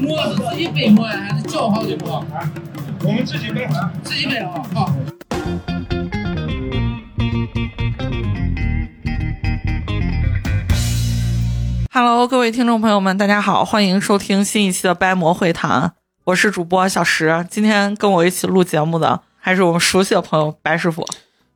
馍是自己背馍呀，还是叫好的馍？我们自己背，自己背啊，好。Hello，各位听众朋友们，大家好，欢迎收听新一期的掰馍会谈，我是主播小石。今天跟我一起录节目的还是我们熟悉的朋友白师傅。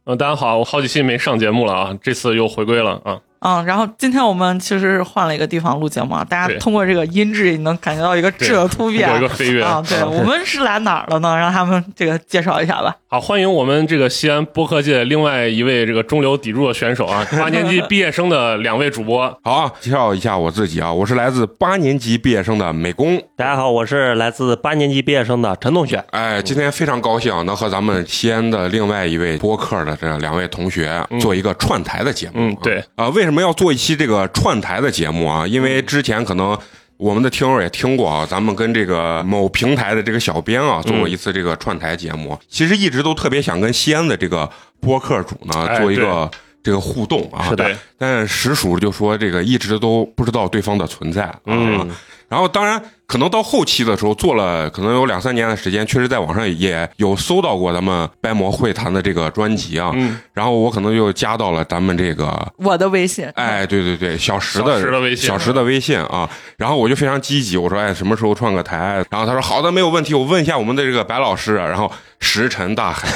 嗯，大家好，我好几期没上节目了啊，这次又回归了啊。嗯，然后今天我们其实是换了一个地方录节目啊，大家通过这个音质也能感觉到一个质的突变有一个飞跃啊。对，我们是来哪儿了呢？让他们这个介绍一下吧。好，欢迎我们这个西安播客界另外一位这个中流砥柱的选手啊，八年级毕业生的两位主播。好啊，介绍一下我自己啊，我是来自八年级毕业生的美工。大家好，我是来自八年级毕业生的陈同学。哎，今天非常高兴能和咱们西安的另外一位播客的这两位同学做一个串台的节目。嗯对啊、为什么要做一期这个串台的节目啊？因为之前可能。我们的听友也听过啊，咱们跟这个某平台的这个小编啊做过一次这个串台节目，其实一直都特别想跟西安的这个播客主呢哎做一个这个互动啊。是的对，但实属就说这个一直都不知道对方的存在啊。嗯然后当然可能到后期的时候做了可能有两三年的时间，确实在网上也有搜到过咱们掰馍会谈的这个专辑啊。嗯，然后我可能就加到了咱们这个。我的微信，哎，对对对，小石的小石的微信小石的微信啊，然后我就非常积极，我说哎，什么时候创个台？然后他说好的，没有问题，我问一下我们的这个白老师，然后石沉大海，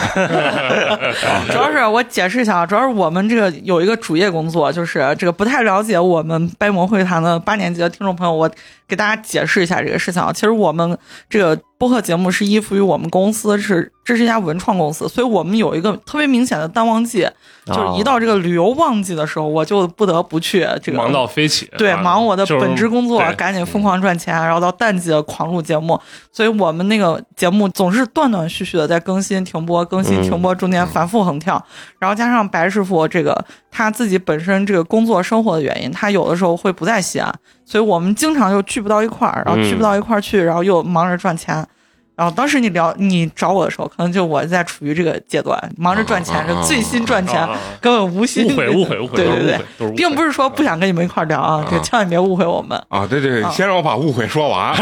主要是我解释一下啊，主要是我们这个有一个主业工作，就是这个不太了解我们掰馍会谈的八年级的听众朋友，我给大家解释一下这个事情啊。其实我们这个播客节目是依附于我们公司，是这是一家文创公司，所以我们有一个特别明显的淡旺季，就是一到这个旅游旺季的时候，我就不得不去这个忙到飞起。对，啊忙我的本职工作，赶紧疯狂赚钱，然后到淡季的狂录节目，所以我们那个节目总是断断续续的在更新停播，更新停播，中间反复横跳，然后加上白师傅这个他自己本身这个工作生活的原因，他有的时候会不在西安，所以我们经常就聚不到一块儿，然后聚不到一块儿去，然后又忙着赚钱。然后当时你聊你找我的时候，可能就我在处于这个阶段，忙着赚钱，啊啊啊就醉心赚钱，根本无心误会误会误会，对对对，并不是说不想跟你们一块聊啊，这个千万别误会我们。啊，对对，对先让我把误会说完。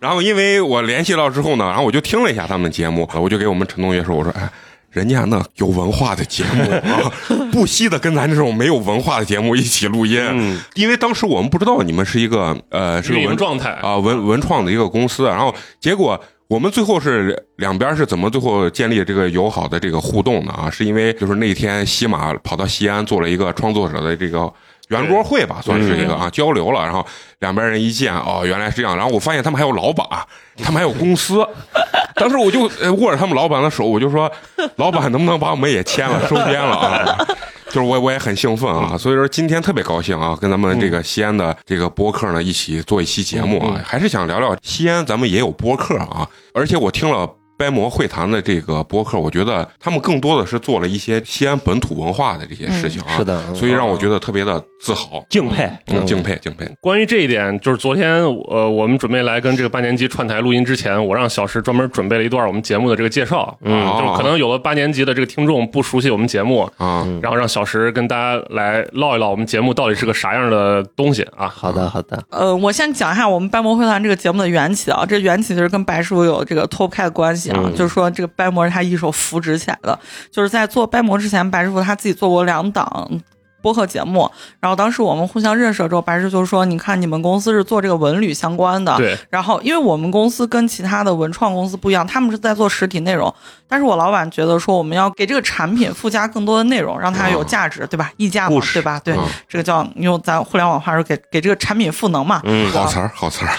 然后因为我联系到之后呢，然后我就听了一下他们节目，我就给我们陈同学说，我说，哎。人家那有文化的节目啊，不惜的跟咱这种没有文化的节目一起录音，嗯。因为当时我们不知道你们是一个呃是个文状态。啊文文创的一个公司，然后结果我们最后是两边是怎么最后建立这个友好的这个互动的啊？是因为就是那天西马跑到西安做了一个创作者的这个圆桌会吧，算是一个啊交流了，然后两边人一见哦原来是这样，然后我发现他们还有老板，他们还有公司。当时我就呃握着他们老板的手，我就说：“老板能不能把我们也签了、收编了啊？” 就是我我也很兴奋啊，所以说今天特别高兴啊，跟咱们这个西安的这个播客呢一起做一期节目啊，还是想聊聊西安，咱们也有播客啊，而且我听了。掰馍会谈的这个播客，我觉得他们更多的是做了一些西安本土文化的这些事情啊，是的嗯。所以让我觉得特别的自豪、敬佩，嗯敬佩、敬佩。关于这一点，就是昨天呃，我们准备来跟这个八年级串台录音之前，我让小石专门准备了一段我们节目的这个介绍，嗯。啊就是可能有的八年级的这个听众不熟悉我们节目，啊，然后让小石跟大家来唠一唠我们节目到底是个啥样的东西啊。好的好的，呃，我先讲一下我们掰馍会谈这个节目的缘起啊，这缘起就是跟白师傅有这个脱不开的关系啊，嗯就是说这个掰馍是他一手扶植起来的，就是在做掰馍之前，白师傅他自己做过两档。播客节目，然后当时我们互相认识了之后，白石就说：“你看，你们公司是做这个文旅相关的，对，然后，因为我们公司跟其他的文创公司不一样，他们是在做实体内容，但是我老板觉得说我们要给这个产品附加更多的内容，让它有价值，对吧？溢价嘛对吧？对，嗯这个叫用咱互联网话说，给给这个产品赋能嘛。嗯好词儿，好词儿，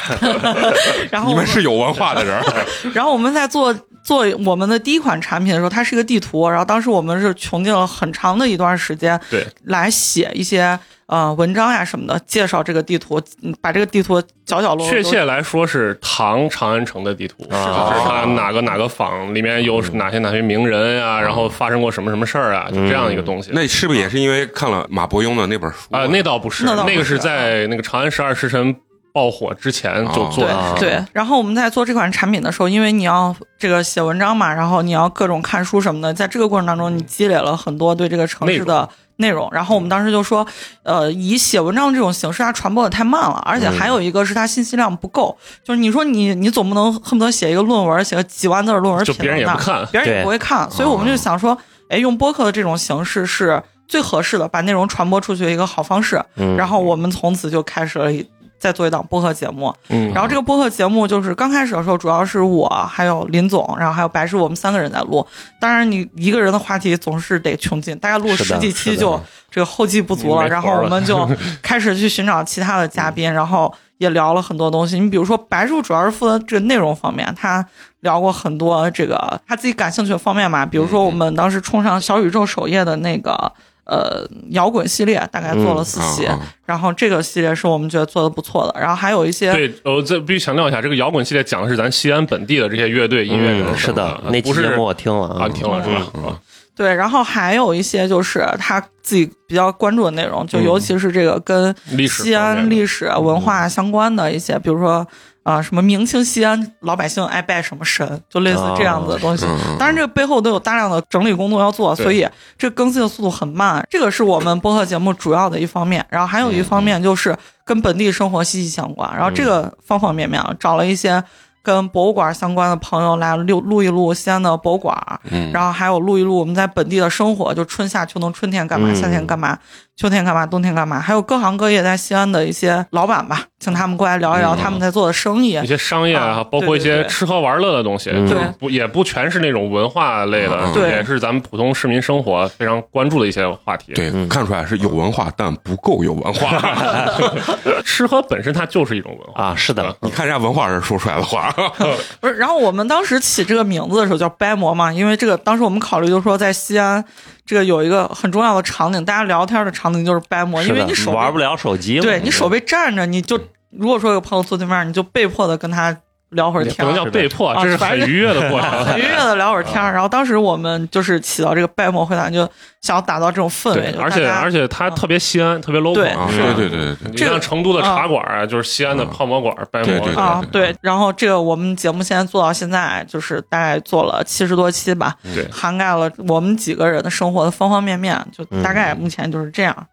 然后你们是有文化的人。然后我们在做做我们的第一款产品的时候，它是一个地图，然后当时我们是穷尽了很长的一段时间，对，来写一些呃文章呀什么的，介绍这个地图，嗯把这个地图角角落落确切来说是唐长安城的地图，啊就是它哪个哪个坊里面有哪些哪些名人啊、然后发生过什么什么事儿啊，就这样一个东西。那是不是也是因为看了马伯庸的那本书啊、那倒不是，那倒不是那个是在那个《长安十二时辰》爆火之前就做对的。对，然后我们在做这款产品的时候，因为你要这个写文章嘛，然后你要各种看书什么的，在这个过程当中，你积累了很多对这个城市的内容。然后我们当时就说，呃，以写文章这种形式，它传播的太慢了，而且还有一个是它信息量不够。就是你说你你总不能恨不得写一个论文，写个几万字的论文，就别人也不，看，别人也不会看。所以我们就想说，哎，用播客的这种形式是最合适的，把内容传播出去的一个好方式。嗯然后我们从此就开始了一再做一档播客节目。嗯，然后这个播客节目就是刚开始的时候，主要是我还有林总，然后还有白师，我们三个人在录。当然，你一个人的话题总是得穷尽，大概录十几期就这个后继不足了。了然后我们就开始去寻找其他的嘉宾，然后也聊了很多东西。你比如说，白叔主要是负责这个内容方面，他聊过很多这个他自己感兴趣的方面嘛。比如说，我们当时冲上小宇宙首页的那个。呃，摇滚系列大概做了四期，啊啊。然后这个系列是我们觉得做的不错的，然后还有一些对，我这必须强调一下，这个摇滚系列讲的是咱西安本地的这些乐队、音乐人嗯，是的，那期不是节目我听了啊，你听了是吧？对，然后还有一些就是他自己比较关注的内容，就嗯。尤其是这个跟西安历史文化相关的一些，比如说啊、什么明清西安老百姓爱拜什么神，就类似这样子的东西。嗯当然，这个背后都有大量的整理工作要做，所以这更新的速度很慢。这个是我们播客节目主要的一方面，然后还有一方面就是跟本地生活息息相关。然后这个方方面面啊，找了一些跟博物馆相关的朋友来录录一录西安的博物馆，嗯然后还有录一录我们在本地的生活，就春夏秋冬，春天干嘛，嗯夏天干嘛，秋天干嘛，冬天干嘛，还有各行各业在西安的一些老板吧，请他们过来聊一聊嗯。他们在做的生意。一些商业啊啊，包括一些吃喝玩乐的东西，嗯。就对不也不全是那种文化类的也是咱们普通市民生活非常关注的一些话题。对，嗯。看出来是有文化，但不够有文化。吃喝本身它就是一种文化。啊，是的，你看人家文化人说出来的话，不是，然后我们当时起这个名字的时候叫掰馍嘛，因为这个当时我们考虑就是说在西安这个有一个很重要的场景，大家聊天的场景就是掰馍，因为你手玩不了手机，对你手被占着，你就如果说有朋友坐对面，你就被迫的跟他聊会儿天。叫被迫，啊这是很愉悦的过程。很愉悦的聊会儿天儿，然后当时我们就是起到这个掰馍会谈，就想要打造这种氛围对，，而且而且它特别西安，特别 local 对对对对对像成都的茶馆啊，就是西安的泡馍馆、掰馍对对啊，对，然后这个我们节目现在做到现在，就是大概做了七十多期吧，对涵盖了我们几个人的生活的方方面面，就大概目前就是这样。啊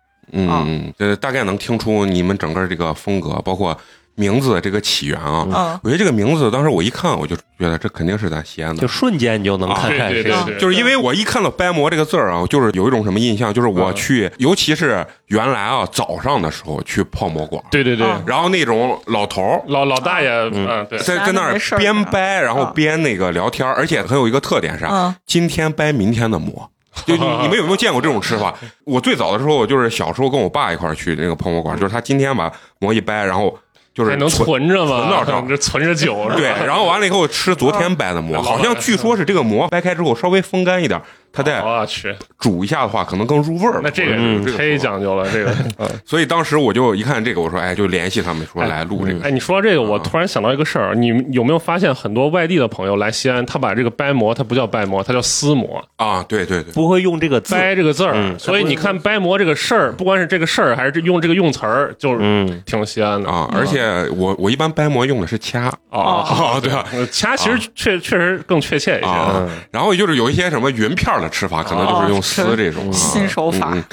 嗯，呃，大概能听出你们整个这个风格，包括名字的这个起源啊。嗯我觉得这个名字当时我一看，我就觉得这肯定是咱西安的就。瞬间你就能看看谁对对对对，就是因为我一看到“掰馍”这个字儿啊，就是有一种什么印象，就是我去，尤其是原来啊早上的时候去泡馍馆，对对对，啊然后那种老头儿老老大爷，嗯，对，在在那边掰，然后啊边那个聊天，而且很有一个特点是啥？嗯今天掰明天的馍。就你你们有没有见过这种吃法？我最早的时候，我就是小时候跟我爸一块儿去那个泡馍馆，就是他今天把馍一掰，然后就是还能存存着吗？存到上这存着酒，是吧对，然后完了以后吃昨天掰的馍，嗯好像据说是这个馍掰开之后稍微风干一点，它再我去，煮一下的话可能更入味儿。那这个忒讲究了，这个。所以当时我就一看这个，我说哎，就联系他们说来录这个。哎，你说到这个，我突然想到一个事儿，你有没有发现很多外地的朋友来西安，他把这个掰馍，他不叫掰馍，他叫撕馍，啊，对对对，不会用这个，掰这个字儿。嗯所以你看掰馍这个事儿，不管是这个事儿，还是用这个用词儿，就是嗯，挺西安的啊，而且我我一般掰馍用的是掐哦啊，对吧？呃掐其实确确实更确切一些。然后就是有一些什么云片儿的吃法，可能就是用丝这种啊。新手法嗯嗯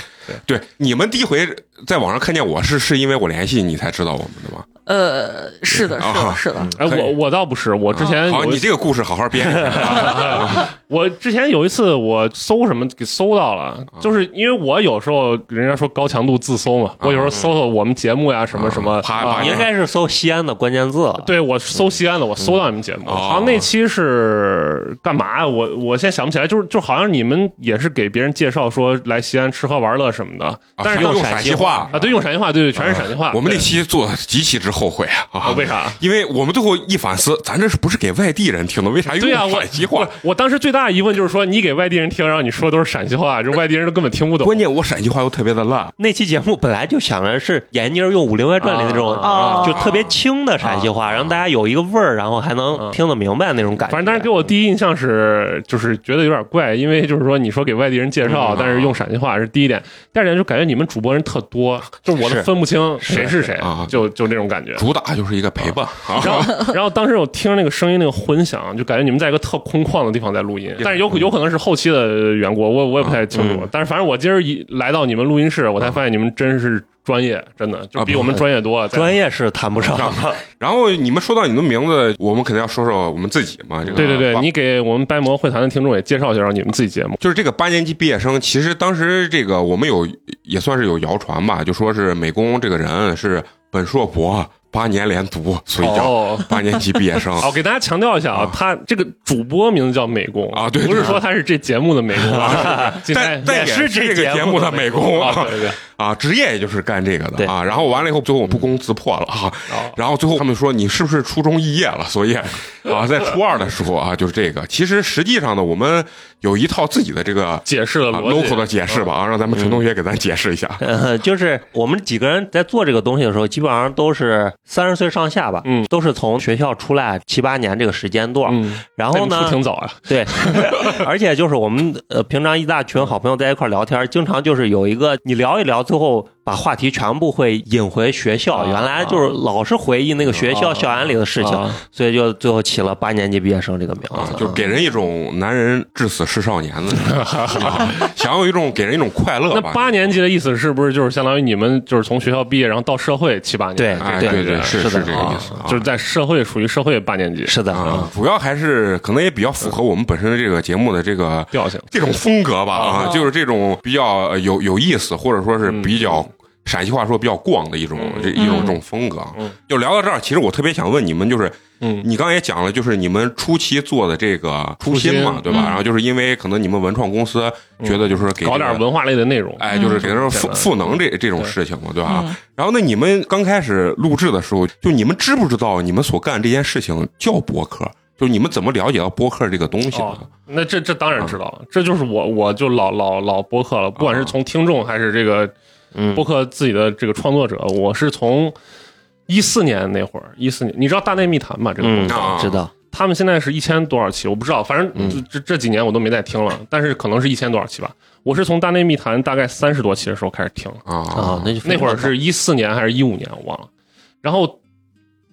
对，你们第一回在网上看见我是是因为我联系你才知道我们的吗？呃，是的，是啊的，是的，哎，我我倒不是，我之前好，你这个故事好好编。我之前有一次我搜什么给搜到了，就是因为我有时候人家说高强度自搜嘛，我有时候搜搜我们节目呀什么什么，啊啪啪应该是搜西安的关键字，对我搜西安的，我搜到你们节目，哦好像那期是干嘛？呀？我我现在想不起来，就是就好像你们也是给别人介绍说来西安吃喝玩乐什么的，但是用陕西话啊，对，用陕西话，对对，全是陕西话。我们那期做的极其之后悔啊！啊为啥？因为我们最后一反思，咱这是不是给外地人听的？为啥用陕西话我？当时最大的疑问就是说，你给外地人听，然后你说都是陕西话，这外地人都根本听不懂。关键我陕西话又特别的烂，那期节目本来就想着是闫妮用《武林外传》里那种，啊就特别轻的陕西话，让大家有一个味儿，然后还能听得明白那种感觉。反正当时给我第一印象是，就是觉得有点怪，因为就是说你说给外地人介绍，嗯但是用陕西话是第一点，第二点就感觉你们主播人特多，就是我都分不清谁是谁啊，就就那种感感觉。主打就是一个陪伴啊。然后，然后当时我听那个声音那个混响，就感觉你们在一个特空旷的地方在录音，但是有有可能是后期的缘故，我我也不太清楚。嗯但是反正我今儿一来到你们录音室，我才发现你们真是专业，真的就比啊我们专业多。在专业是谈不上，然后你们说到你的名字，我们肯定要说说我们自己嘛。这个对对对，你给我们白魔会谈的听众也介绍介绍你们自己节目。就是这个八年级毕业生，其实当时这个我们有也算是有谣传吧，就说是美工这个人是本硕博八年连读，所以叫哦，八年级毕业生。哦，给大家强调一下啊啊，他这个主播名字叫美工啊对对不是说他是这节目的美工但但也是这个节节目的美美工啊，对对，啊，职业也就是干这个的啊。然后完了以后，最后我不攻自破了啊。哦然后最后他们说你是不是初中肄业了？所以啊，在初二的时候啊，就是这个。其实实际上呢，我们有一套自己的这个解释了啊逻辑 local 的解释吧啊，让咱们陈同学给咱解释一下。呃，就是我们几个人在做这个东西的时候，基本上都是三十岁上下吧，嗯都是从学校出来七八年这个时间段。嗯，然后呢挺早啊，对，而且就是我们呃平常一大群好朋友在一块聊天，经常就是有一个你聊一聊，最后把话题全部会引回学校，啊原来就是老是回忆那个学校校园里的事情，啊所以就最后起了八年级毕业生这个名啊字，，就给人一种男人至死是少年的，啊想有一种给人一种快乐那。八年级的意思是不是就是相当于你们就是从学校毕业，然后到社会七八年？对哎，对对对，是是的这个意思啊，就是在社会属于社会八年级是的，啊，主要还是可能也比较符合我们本身的这个节目的这个调性。这种风格吧啊，就是这种比较呃有有意思，或者说是比较。陕西话说比较逛的一种嗯这一种这种风格就聊到这儿，其实我特别想问你们，就是嗯。你刚才也讲了，就是你们初期做的这个初心嘛对吧？嗯。然后就是因为可能你们文创公司觉得就是给搞这个点文化类的内容，哎，就是给他说嗯。赋赋能这这种事情嘛，对吧？嗯。然后那你们刚开始录制的时候，就你们知不知道你们所干这件事情叫播客？就你们怎么了解到播客这个东西哦的？，那这这当然知道了，这就是我我就老老老播客了，不管是从听众还是这个嗯。播客自己的这个创作者，我是从一四年那会儿，一四年，你知道大内密谈吗？这个知道，他们现在是一千多少期，我不知道，反正嗯。这这这几年我都没再听了，但是可能是一千多少期吧。我是从大内密谈大概三十多期的时候开始听，啊。啊，那就那会儿是一四年还是一五年，我忘了。然后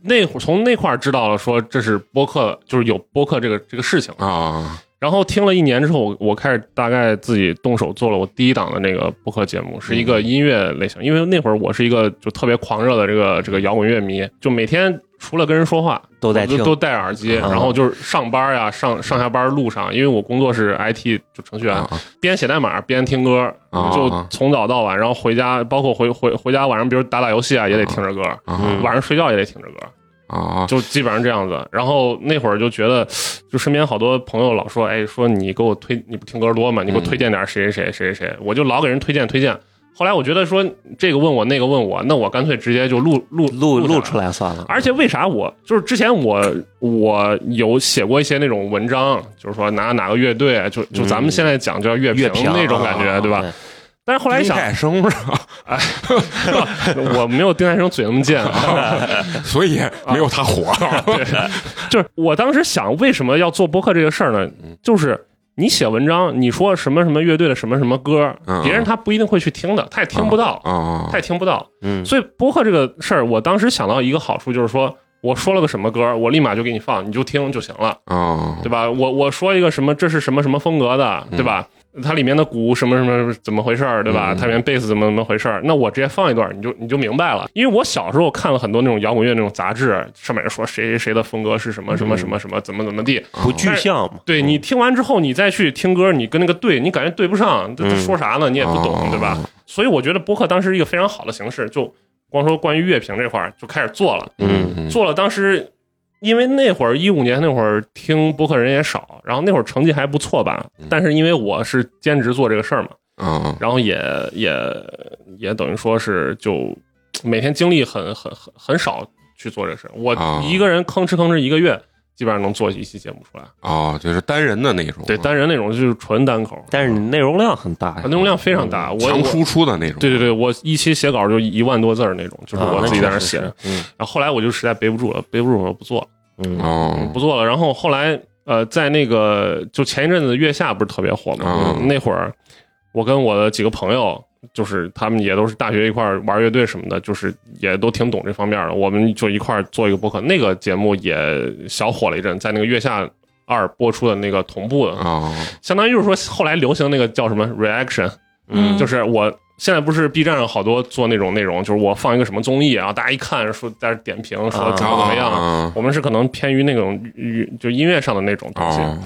那会儿从那块儿知道了，说这是播客，就是有播客这个这个事情。啊然后听了一年之后，我我开始大概自己动手做了我第一档的那个播客节目，是一个音乐类型。因为那会儿我是一个就特别狂热的这个这个摇滚乐迷，就每天除了跟人说话，都在听。都戴耳机，啊。然后就是上班呀、上上下班路上，因为我工作是 IT 就程序员，啊边写代码边听歌，啊就从早到晚，然后回家，包括回回回家晚上，比如打打游戏啊，也得听着歌，啊。晚上睡觉也得听着歌，啊！就基本上这样子。然后那会儿就觉得，就身边好多朋友老说，哎，说你给我推，你不听歌多吗？你给我推荐点谁谁谁谁谁谁，我就老给人推荐推荐。后来我觉得说这个问我那个问我，那我干脆直接就录录录录录出来算了。而且为啥我就是之前我我有写过一些那种文章，就是说哪哪个乐队，就就咱们现在讲叫乐乐评那种感觉，啊对吧？？但是后来丁想，太生是吧？哎 我没有丁海生嘴那么贱啊，所以没有他火。就是我当时想，为什么要做播客这个事儿呢？就是你写文章，你说什么什么乐队的什么什么歌嗯，别人他不一定会去听的，他也听不到，啊他也听不到。嗯所以播客这个事儿，我当时想到一个好处，就是说我说了个什么歌，我立马就给你放，你就听就行了。啊对吧？我我说一个什么，这是什么什么风格的，对吧？它里面的鼓什么什么怎么回事儿，对吧？嗯它里面贝斯怎么怎么回事儿？那我直接放一段，你就你就明白了。因为我小时候看了很多那种摇滚乐那种杂志，上面说谁谁谁的风格是什么什么什么什么怎么怎么地。不具象嘛。对你听完之后，你再去听歌，你跟那个对，你感觉对不上，这这说啥呢？你也不懂，哦对吧？所以我觉得播客当时一个非常好的形式，就光说关于乐评这块儿就开始做了。嗯做了，当时因为那会儿一五年那会儿听播客人也少，然后那会儿成绩还不错吧，但是因为我是兼职做这个事儿嘛，嗯然后也也也等于说是就每天精力很很很很少去做这个事儿，我啊。一个人吭哧吭哧一个月。基本上能做一期节目出来，啊，就是单人的那种，对单人那种就是纯单口，但是你内容量很大呀，内容量非常大。强输出的那种。对对对，我一期写稿就一万多字儿那种，就是啊我自己在那写。嗯然后后来我就实在背不住了，背不住我就不做了。嗯哦不做了。然后后来呃，在那个就前一阵子月下不是特别火嘛，嗯那会儿我跟我的几个朋友就是他们也都是大学一块玩乐队什么的，就是也都挺懂这方面的。我们就一块做一个播客，那个节目也小火了一阵，在那个月下二播出的那个同步的，啊，相当于就是说后来流行那个叫什么 reaction，嗯就是我现在不是 B 站上好多做那种内容，就是我放一个什么综艺，然后大家一看说在这点评说啊怎么怎么样。啊我们是可能偏于那种就音乐上的那种东西。啊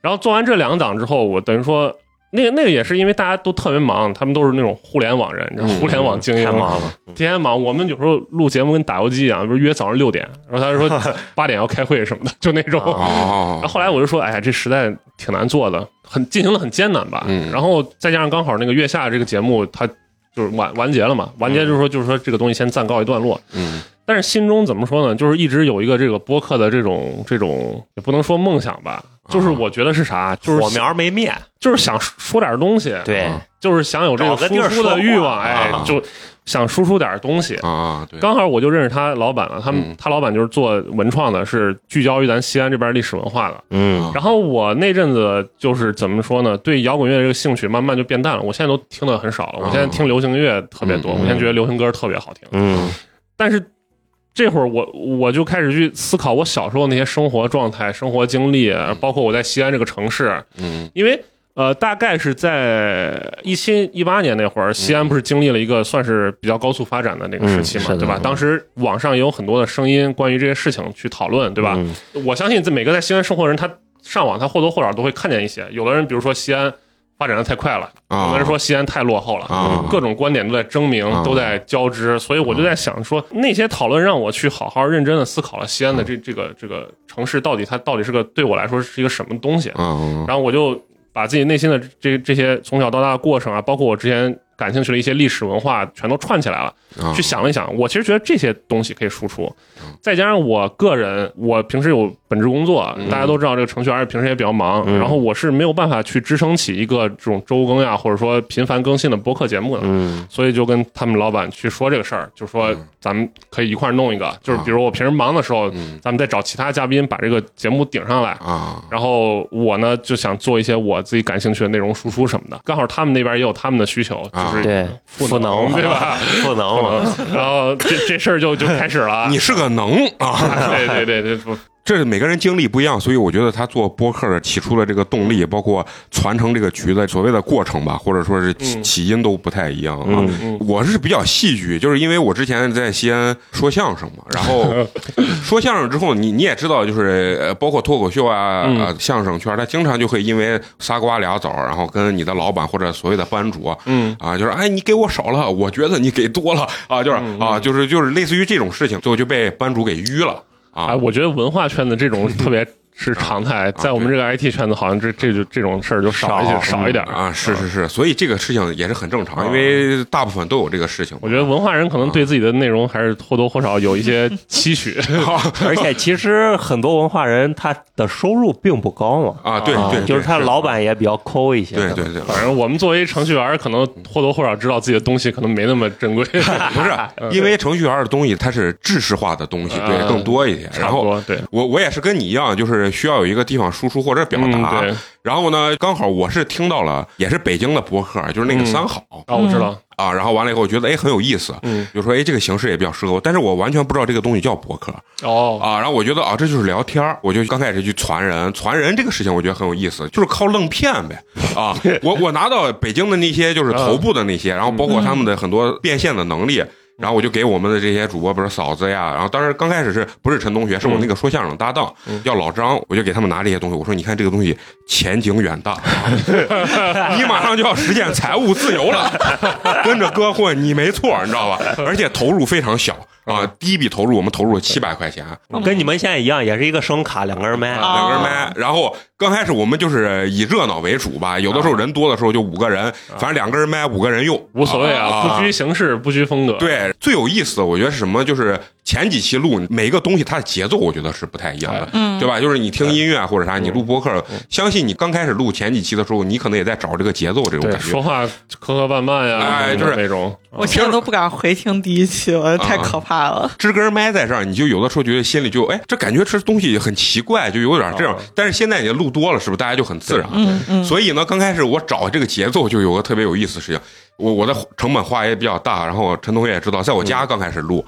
然后做完这两档之后，我等于说那个那个也是因为大家都特别忙，他们都是那种互联网人，互联网精英，太忙了，天天忙。我们有时候录节目跟打游击一样，不是约早上六点，然后他就说 八点要开会什么的，就那种。然后哦，后来我就说，哎呀，这实在挺难做的，很进行的很艰难吧。嗯然后再加上刚好那个月下这个节目，它就是完完结了嘛，完结就是说就是说这个东西先暂告一段落。嗯但是心中怎么说呢？就是一直有一个这个播客的这种这种，也不能说梦想吧，就是我觉得是啥，就是火苗没灭，就是想说点东西，对。啊就是想有这个输出的欲望，哎啊，就想输出点东西。啊，对，刚好我就认识他老板了，他们嗯。他老板就是做文创的，是聚焦于咱西安这边历史文化的。嗯。然后我那阵子就是怎么说呢，对摇滚乐这个兴趣慢慢就变淡了。我现在都听的很少了，我现在听流行乐特别多，我现在觉得流行歌特别好听。嗯。但是这会儿我我就开始去思考我小时候那些生活状态、生活经历，包括我在西安这个城市，嗯因为呃，大概是在一七一八年那会儿，西安不是经历了一个算是比较高速发展的那个时期嘛，嗯对吧？当时网上也有很多的声音关于这些事情去讨论，对吧？嗯我相信，在每个在西安生活的人，他上网他或多或少都会看见一些。有的人比如说西安发展的太快了，啊。有的人说西安太落后了。啊，各种观点都在争鸣，啊。都在交织，所以我就在想说，那些讨论让我去好好认真的思考了西安的这这个这个城市到底它到底是个对我来说是一个什么东西。啊。然后我就把自己内心的这这些从小到大的过程啊，包括我之前感兴趣的一些历史文化，全都串起来了。啊，去想了一想，我其实觉得这些东西可以输出，再加上我个人，我平时有本职工作，大家都知道这个程序员平时也比较忙，嗯然后我是没有办法去支撑起一个这种周更呀，或者说频繁更新的播客节目的。嗯所以就跟他们老板去说这个事儿，就说咱们可以一块儿弄一个，就是比如我平时忙的时候，嗯咱们再找其他嘉宾把这个节目顶上来，啊然后我呢就想做一些我自己感兴趣的内容输出什么的，刚好他们那边也有他们的需求，啊就是对，赋能对吧？赋能，然后这这事儿就就开始了。你是个能啊，对对对对，不这是每个人经历不一样，所以我觉得他做播客的起初的这个动力，包括传承这个局的所谓的过程吧，或者说是起嗯。起因都不太一样啊。嗯嗯。我是比较戏剧，就是因为我之前在西安说相声嘛，然后 说相声之后，你你也知道，就是呃包括脱口秀啊、相声圈，他经常就会因为仨瓜俩枣，然后跟你的老板或者所谓的班主嗯。啊，就是哎你给我少了，我觉得你给多了啊，就是嗯啊，就是就是类似于这种事情，最后就被班主给淤了啊，我觉得文化圈的这种特别是常态，在我们这个 IT 圈子，好像这这就这种事儿就少一些，少少一点儿啊，是是是，所以这个事情也是很正常，因为大部分都有这个事情。我觉得文化人可能对自己的内容还是或多或少有一些期许。而且其实很多文化人他的收入并不高嘛，啊，对啊对，就是他老板也比较抠一些，对对对，反正我们作为程序员，可能或多或少知道自己的东西可能没那么珍贵，不是 因为程序员的东西它是知识化的东西，对嗯更多一点。然后对。我我也是跟你一样，就是需要有一个地方输出或者表嗯，达。对然后呢，刚好我是听到了，也是北京的博客，就是那个嗯三好啊，我知道，啊。然后完了以后，我觉得哎很有意思，嗯，就说哎这个形式也比较适合我，但是我完全不知道这个东西叫博客哦，啊。然后我觉得啊这就是聊天我就刚开始去传人，传人这个事情我觉得很有意思，就是靠愣骗呗啊。我我拿到北京的那些就是头部的那些，然后包括他们的很多变现的能力。然后我就给我们的这些主播，比如嫂子呀，然后当时刚开始是不是陈同学，是我那个说相声搭档，叫老张，我就给他们拿这些东西，我说你看这个东西前景远大，你马上就要实现财务自由了，跟着哥混你没错，你知道吧？而且投入非常小啊，第一笔投入我们投入了七百块钱，跟你们现在一样，也是一个声卡，两根麦，啊两根麦，然后刚开始我们就是以热闹为主吧，有的时候人多的时候就五个人，反正两根麦五个人用，无所谓啊，不拘形式，不拘风格。，对，最有意思的我觉得是什么？就是前几期录每一个东西它的节奏，我觉得是不太一样的，嗯对吧？就是你听音乐或者啥，你录播客，相信你刚开始录前几期的时候，你可能也在找这个节奏这种，感觉说。话磕磕绊绊呀，哎就是那种。我现在都不敢回听第一期了，太可怕了。支根麦在这儿，你就有的时候觉得心里就哎，这感觉这东西很奇怪，就有点这样啊。但是现在你录多了，是不是大家就很自然？嗯嗯，所以呢，刚开始我找这个节奏就有个特别有意思的事情，我我的成本花也比较大，然后陈同学也知道，在我家刚开始录，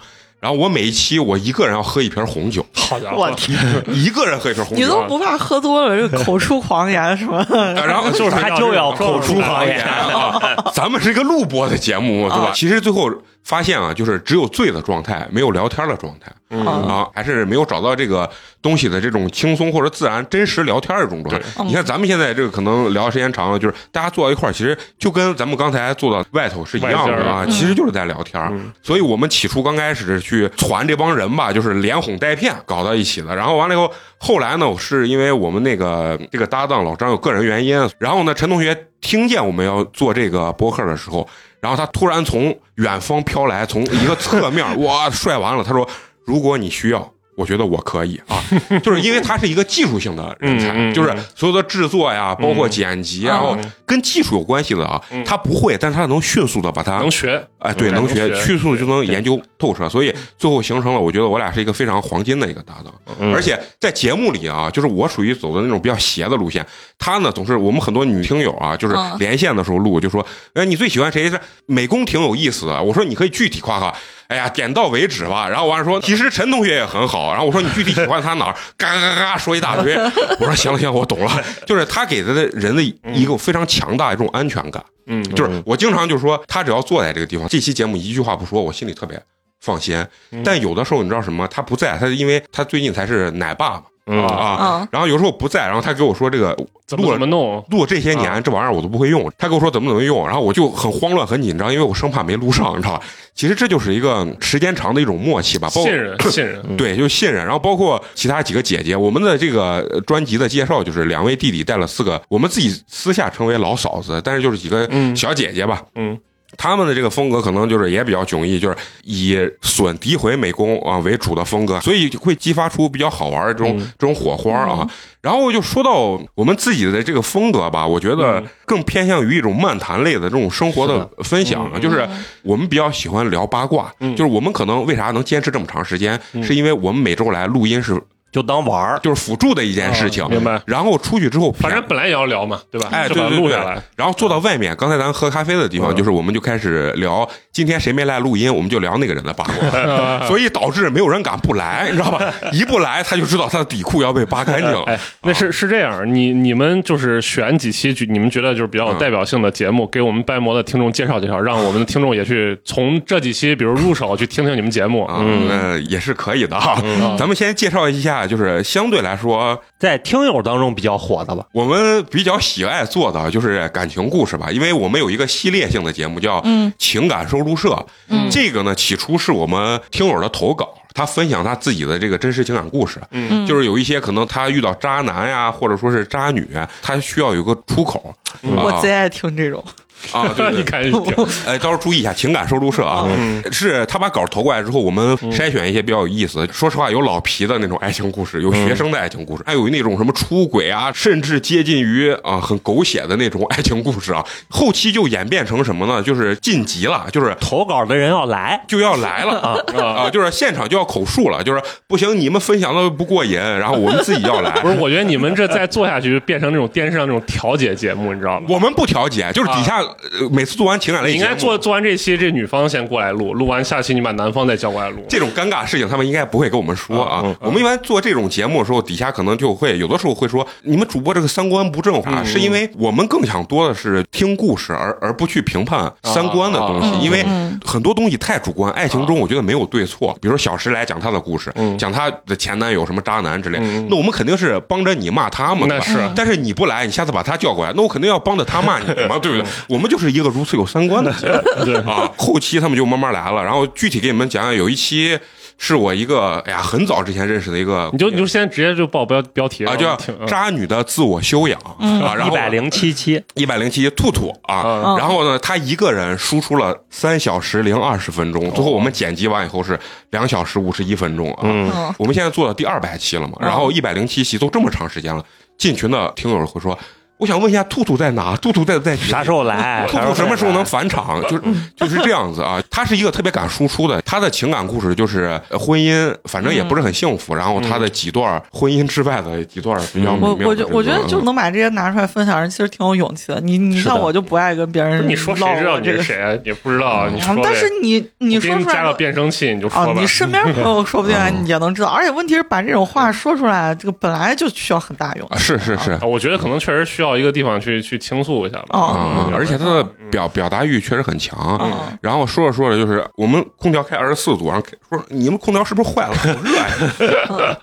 然后我每一期我一个人要喝一瓶红酒，好家伙。我，天，一个人喝一瓶红酒。你都，不怕喝多了就口出狂言什么？的？啊然后就是他就要口出狂言。啊，咱们是一个录播的节目，对吧？其实最后发现啊，就是只有醉的状态，没有聊天的状态。嗯啊，还是没有找到这个东西的这种轻松或者自然、真实聊天的这种状态。你看咱们现在这个可能聊时间长了，就是大家坐到一块儿，其实就跟咱们刚才坐到外头是一样的啊，其实就是在聊天儿。所以我们起初刚开始去传这帮人吧，就是连哄带骗搞到一起的。然后完了以后，后来呢，是因为我们那个这个搭档老张有个人原因，然后呢，陈同学听见我们要做这个播客的时候，然后他突然从远方飘来，从一个侧面 哇帅完了，他说：“如果你需要。”我觉得我可以啊，就是因为他是一个技术性的人才，就是所有的制作呀，包括剪辑，然后跟技术有关系的啊，他不会，但是他能迅速的把它能学，哎，对，嗯能学，迅速就能研究透彻，所以最后形成了，我觉得我俩是一个非常黄金的一个搭档。嗯。而且在节目里啊，就是我属于走的那种比较邪的路线，他呢总是我们很多女听友啊，就是嗯。连线的时候录，就说，哎，你最喜欢谁？是美工挺有意思的。我说你可以具体夸夸。哎呀，点到为止吧。然后完了说，其实陈同学也很好。然后我说你具体喜欢他哪儿？嘎嘎嘎说一大堆。我说行了行了，我懂了。就是他给的人的一个非常强大的这种安全感。嗯，就是我经常就说，他只要坐在这个地方，这期节目一句话不说，我心里特别放心。嗯但有的时候你知道什么？他不在，他因为他最近才是奶爸嘛嗯啊嗯，然后有时候不在，然后他给我说这个怎么录了。怎么弄？录了这些年，啊这玩意儿我都不会用。他跟我说怎么怎么用，然后我就很慌乱、很紧张，因为我生怕没录上，你知道吧？其实这就是一个时间长的一种默契吧，包括信任，信任，对，就是信任。然后包括其他几个姐姐，我们的这个呃专辑的介绍就是两位弟弟带了四个，我们自己私下称为老嫂子，但是就是几个嗯小姐姐吧。嗯他们的这个风格可能就是也比较迥异，就是以损诋毁美工啊为主的风格，所以会激发出比较好玩的这种、嗯。这种火花啊。然后就说到我们自己的这个风格吧，我觉得嗯更偏向于一种漫谈类的这种生活的分享，嗯就是我们比较喜欢聊八卦，嗯。就是我们可能为啥能坚持这么长时间，是因为我们每周来录音是就当玩儿。就是辅助的一件事情，啊明白然后出去之后，反正本来也要聊嘛，对吧？哎，就把它对对对录下来。，然后坐到外面，刚才咱喝咖啡的地方，嗯就是我们就开始聊，今天谁没来录音，我们就聊那个人的八卦，所以导致没有人敢不来，你知道吧？一不来，他就知道他的底裤要被扒干净了。哎，那是是这样，你你们就是选几期，你们觉得就是比较有代表性的节目，给我们掰馍的听众介绍介绍，让我们的听众也去从这几期，比如入手去听听你们节目。啊，嗯，也是可以的哈。咱们先介绍一下，就是相对来说，在听友当中比较火的吧，我们比较喜爱做的就是感情故事吧，因为我们有一个系列性的节目叫嗯“情感收录社”，嗯。这个呢起初是我们听友的投稿，他分享他自己的这个真实情感故事，嗯。就是有一些可能他遇到渣男呀，或者说是渣女，他需要有个出口。啊。我最爱听这种。啊，对你对。看一听，哎，到时候注意一下情感收录社啊，是他把稿投过来之后，我们筛选一些比较有意思的。说实话，有老皮的那种爱情故事，有学生的爱情故事，还有那种什么出轨啊，甚至接近于啊很狗血的那种爱情故事啊。后期就演变成什么呢？就是晋级了，就是投稿的人要来，就要来了 啊啊，就是现场就要口述了，就是不行，你们分享的不过瘾，然后我们自己要来。不是，我觉得你们这再做下去，就变成那种电视上那种调解节目，你知道吗？我们不调解，就是底下、呃每次做完情感类节目，你应该做做完这期，这女方先过来录，录完下期你把男方再叫过来录。这种尴尬事情，他们应该不会跟我们说啊。我们一般做这种节目的时候，底下可能就会有的时候会说，你们主播这个三观不正啊，是因为我们更想多的是听故事，而而不去评判三观的东西，啊因为很多东西太主观。爱情中我觉得没有对错，比如说小石来讲他的故事，讲他的前男友什么渣男之类，那我们肯定是帮着你骂他嘛，那是但是你不来，你下次把他叫过来，那我肯定要帮着他骂你嘛，对不对？我们就是一个如此有三观的 节目。对啊，后期他们就慢慢来了，然后具体给你们讲讲，有一期是我一个哎呀很早之前认识的一个，你就你就先直接就报标标题啊叫渣女的自我修养嗯。啊，然后一百零七期，一百零七期兔兔啊，嗯。然后呢，他一个人输出了三小时零二十分钟，最后我们剪辑完以后是两小时五十一分钟啊。我们现在做到第二百期了嘛，然后一百零七期都这么长时间了，进群的听友会说，我想问一下兔兔在哪？兔兔在在啥时候来？兔兔什么时候能返场？就是就是这样子啊。他是一个特别敢输出的，他的情感故事就是呃婚姻，反正也不是很幸福。然后他的几段婚姻之外的几段比较美我我觉我觉得就能把这些拿出来分享，人其实挺有勇气的。你你像我就不爱跟别人你说谁知道你是谁啊？你不知道，你说但是你你说出来你加个变声器，你就说，吧。啊你身边朋友说不定也能知道。而且问题是把这种话说出来，这个本来就需要很大勇啊，气。是是是啊，我觉得可能确实需要一个地方去去倾诉一下吧。哦啊，而且他的表表达欲确实很强。嗯然后说着说着，就是我们空调开二十四度，然后说你们空调是不是坏了？好热呀！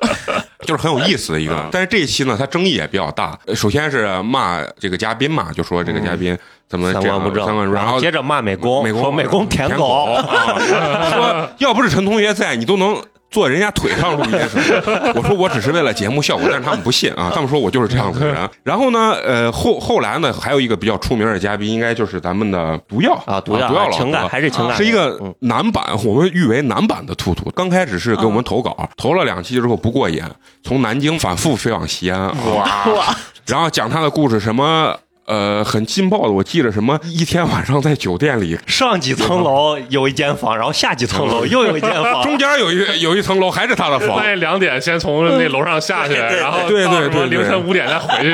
就是很有意思的一个。但是这一期呢，他争议也比较大。呃首先是骂这个嘉宾嘛，就说这个嘉宾怎么这样三观不正，三观不正，然后接着骂美工，美工说美工舔狗狗，啊，说要不是陈同学在，你都能。坐人家腿上录音，我说我只是为了节目效果，但是他们不信啊，他们说我就是这样子的人。然后呢，呃，后后来呢，还有一个比较出名的嘉宾，应该就是咱们的毒药啊，毒药毒药老情感还是情感，是一个嗯男版，我们誉为男版的兔兔。刚开始是给我们投稿，投了两期之后不过瘾，从南京反复飞往西安，哇，哇，然后讲他的故事，什么呃很劲爆的，我记着什么一天晚上在酒店里，上几层楼有一间房，然后下几层楼又有一间房，中间有一有一层楼还是他的房。半，夜两点先从那楼上下去，然后对对对对。凌晨五点再回去。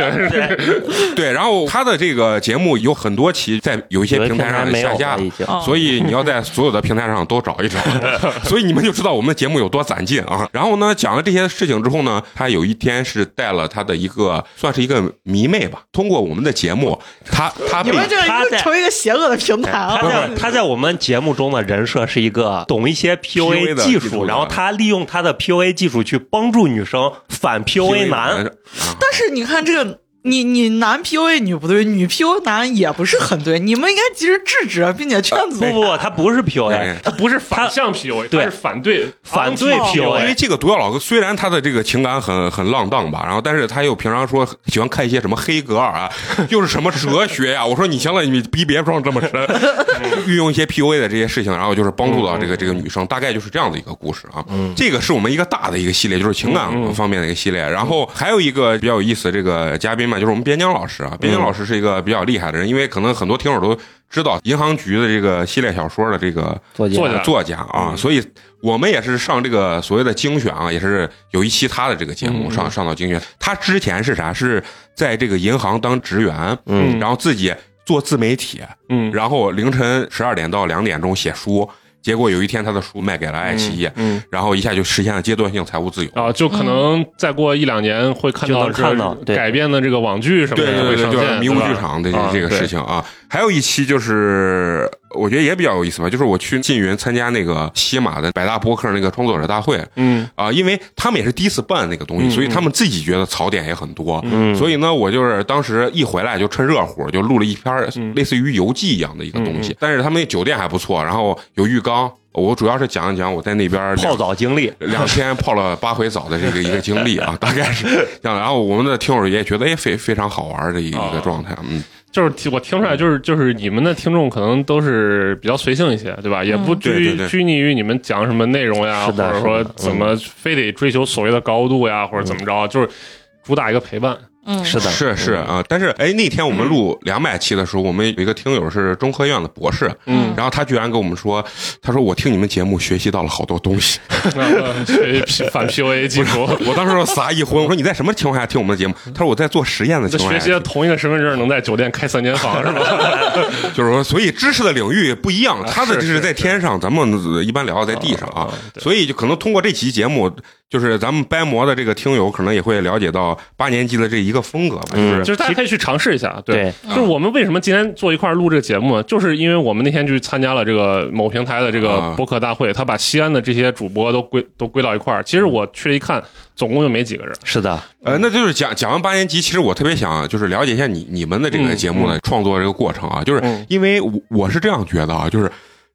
对，然后他的这个节目有很多期在有一些平台上下架了已经。哦。所以你要在所有的平台上都找一找，所以你们就知道我们的节目有多攒劲啊。然后呢，讲了这些事情之后呢，他有一天是带了他的一个算是一个迷妹吧，通过我们的节目，他他被你们这个他在成为一个邪恶的平台啊！他在他在我们节目中的人设是一个懂一些 PUA 技术，然后他利用他的 PUA 技术去帮助女生反 PUA 男。啊但是你看这个。你你男 PUA 女不对，女 PUA 男也不是很对，你们应该及时制止，并且劝阻。不不不，他不是 PUA，他不是反向 PUA，对他是反对反对 PUA 因为这个毒药老哥虽然他的这个情感很很浪荡吧，然后但是他又平常说喜欢看一些什么黑格尔啊，又是什么哲学呀、我说你行了，你逼别装这么深，运用一些 PUA 的这些事情，然后就是帮助到这个这个女生，大概就是这样的一个故事啊。这个是我们一个大的一个系列，就是情感方面的一个系列。然后还有一个比较有意思的这个嘉宾嘛，就是我们边疆老师啊，边疆老师是一个比较厉害的人，因为可能很多听友都知道银行局的这个系列小说的这个作作家作家啊，所以我们也是上这个所谓的精选啊，也是有一期他的这个节目上上到精选。他之前是啥？是在这个银行当职员，嗯然后自己做自媒体，嗯然后凌晨十二点到两点钟写书。结果有一天他的书卖给了爱奇艺，嗯然后一下就实现了阶段性财务自由。啊，就可能再过一两年会看到这改编的这个网剧什么对对对，的会上线，就是迷雾剧场的这个事情啊。还有一期就是我觉得也比较有意思吧，就是我去缙云参加那个西马的百大播客那个创作者大会，嗯啊，因为他们也是第一次办那个东西，嗯所以他们自己觉得槽点也很多。嗯所以呢，我就是当时一回来就趁热乎，就录了一篇类似于游记一样的一个东西。但是他们那酒店还不错，然后有浴缸。我主要是讲一讲我在那边泡澡经历，两天泡了八回澡的这个一个经历啊，大概是这样。然后我们的听友也觉得哎非非常好玩的一个状态，嗯，就是听我听出来，就是就是你们的听众可能都是比较随性一些，对吧？也不拘拘泥于你们讲什么内容呀，或者说怎么非得追求所谓的高度呀，或者怎么着，就是主打一个陪伴。嗯，是的，是是啊。但是哎，那天我们录两百期的时候，我们有一个听友是中科院的博士，嗯然后他居然跟我们说，他说我听你们节目学习到了好多东西。呃学习反 PUA 技术，我当时说撒一昏，我说你在什么情况下听我们的节目？他说我在做实验的情况下，学习同一个身份证能在酒店开三间房是吧？就是说，所以知识的领域不一样，他的是知识在天上，咱们一般聊在地上啊。所以就可能通过这期节目，就是咱们掰馍的这个听友，可能也会了解到八年级的这一个风格吧，就是就是大家可以去尝试一下，对。对，就是我们为什么今天坐一块儿录这个节目呢？就是因为我们那天去参加了这个某平台的这个啊播客大会，他把西安的这些主播都归都归到一块儿。其实我去了一看，总共就没几个人。是的，呃，那就是讲讲完八年级，其实我特别想就是了解一下你你们的这个节目的创作这个过程啊，就是嗯因为我我是这样觉得啊，就是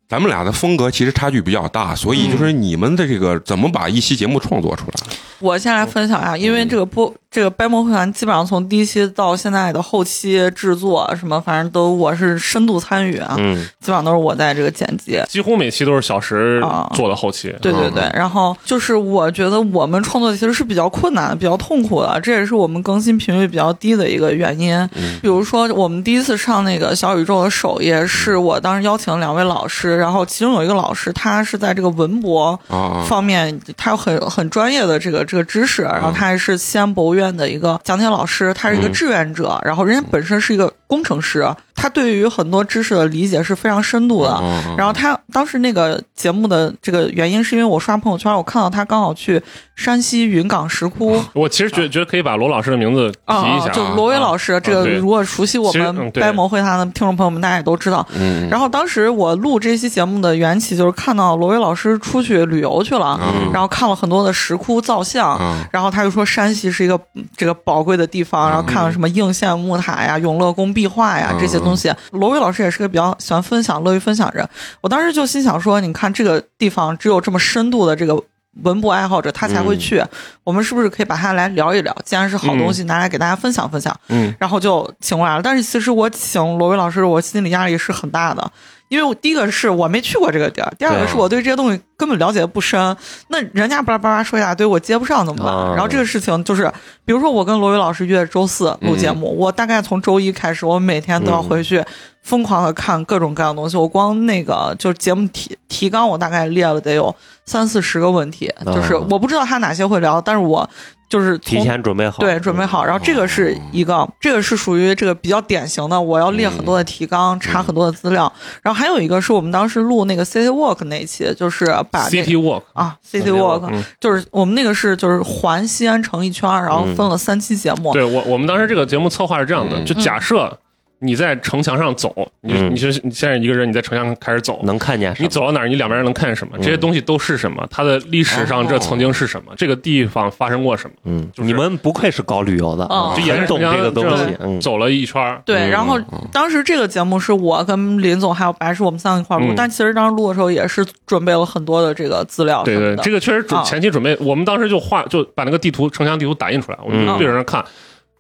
咱们俩的风格其实差距比较大，所以就是你们的这个怎么把一期节目创作出来？我先来分享一下，因为这个播这个掰馍会团基本上从第一期到现在的后期制作什么，反正都我是深度参与啊，嗯，基本上都是我在这个剪辑。几乎每期都是小石啊做的后期。对对对，然后就是我觉得我们创作其实是比较困难的、比较痛苦的，这也是我们更新频率比较低的一个原因。比如说，我们第一次上那个小宇宙的首页，是我当时邀请两位老师，然后其中有一个老师，他是在这个文博啊方面，他有很很专业的这个这个知识，然后他还是西安博物院的一个讲解老师，他是一个志愿者，然后人家本身是一个工程师，他对于很多知识的理解是非常深度的。啊然后他当时那个节目的这个原因，是因为我刷朋友圈，我看到他刚好去山西云冈石窟。我其实觉觉得可以把罗老师的名字提啊一下，就罗威老师，这个如果熟悉我们呆萌会谈的听众朋友们，大家也都知道。嗯然后当时我录这期节目的缘起，就是看到罗威老师出去旅游去了，嗯。然后看了很多的石窟造像，啊然后他就说山西是一个嗯这个宝贵的地方，然后看了什么应县木塔呀、永乐宫壁画呀嗯。这些东西。罗威老师也是个比较喜欢分享、乐于分享人。我当时就心想说，你看这个地方只有这么深度的这个。文博爱好者他才会去，我们是不是可以把他来聊一聊？既然是好东西，拿来给大家分享分享。嗯，然后就请过来了。但是其实我请罗威老师，我心理压力是很大的，因为我第一个是我没去过这个地儿，第二个是我对这些东西根本了解的不深。那人家巴拉巴拉说一大堆，我接不上怎么办？啊然后这个事情就是，比如说我跟罗威老师约周四录节目，我大概从周一开始，我每天都要回去疯狂的看各种各样的东西。我光那个就是节目提提纲，我大概列了得有三四十个问题，就是我不知道他哪些会聊，但是我就是提前准备好，对，准备好。然后这个是一个，这个是属于这个比较典型的，我要列很多的提纲，查很多的资料。然后还有一个是我们当时录那个 City Walk 那一期，就是把 City Walk 啊 City Walk，嗯。就是我们那个是就是环西安城一圈，然后分了三期节目。对我我们当时这个节目策划是这样的，嗯。就假设你在城墙上走，你嗯你是你现在一个人，你在城墙上开始走，能看见什么？你走到哪儿，你两边人能看见什么？这些东西都是什么？它的历史上这曾经是什么？这个地方发生过什么？嗯，就是你们不愧是搞旅游的，嗯就沿着很懂这个东西，嗯，走了一圈，对，然后嗯当时这个节目是我跟林总还有白石我们三个一块儿录，嗯但其实当时录的时候也是准备了很多的这个资料对对。这个确实准啊前期准备，我们当时就画就把那个地图城墙地图打印出来，我们就嗯对着那看。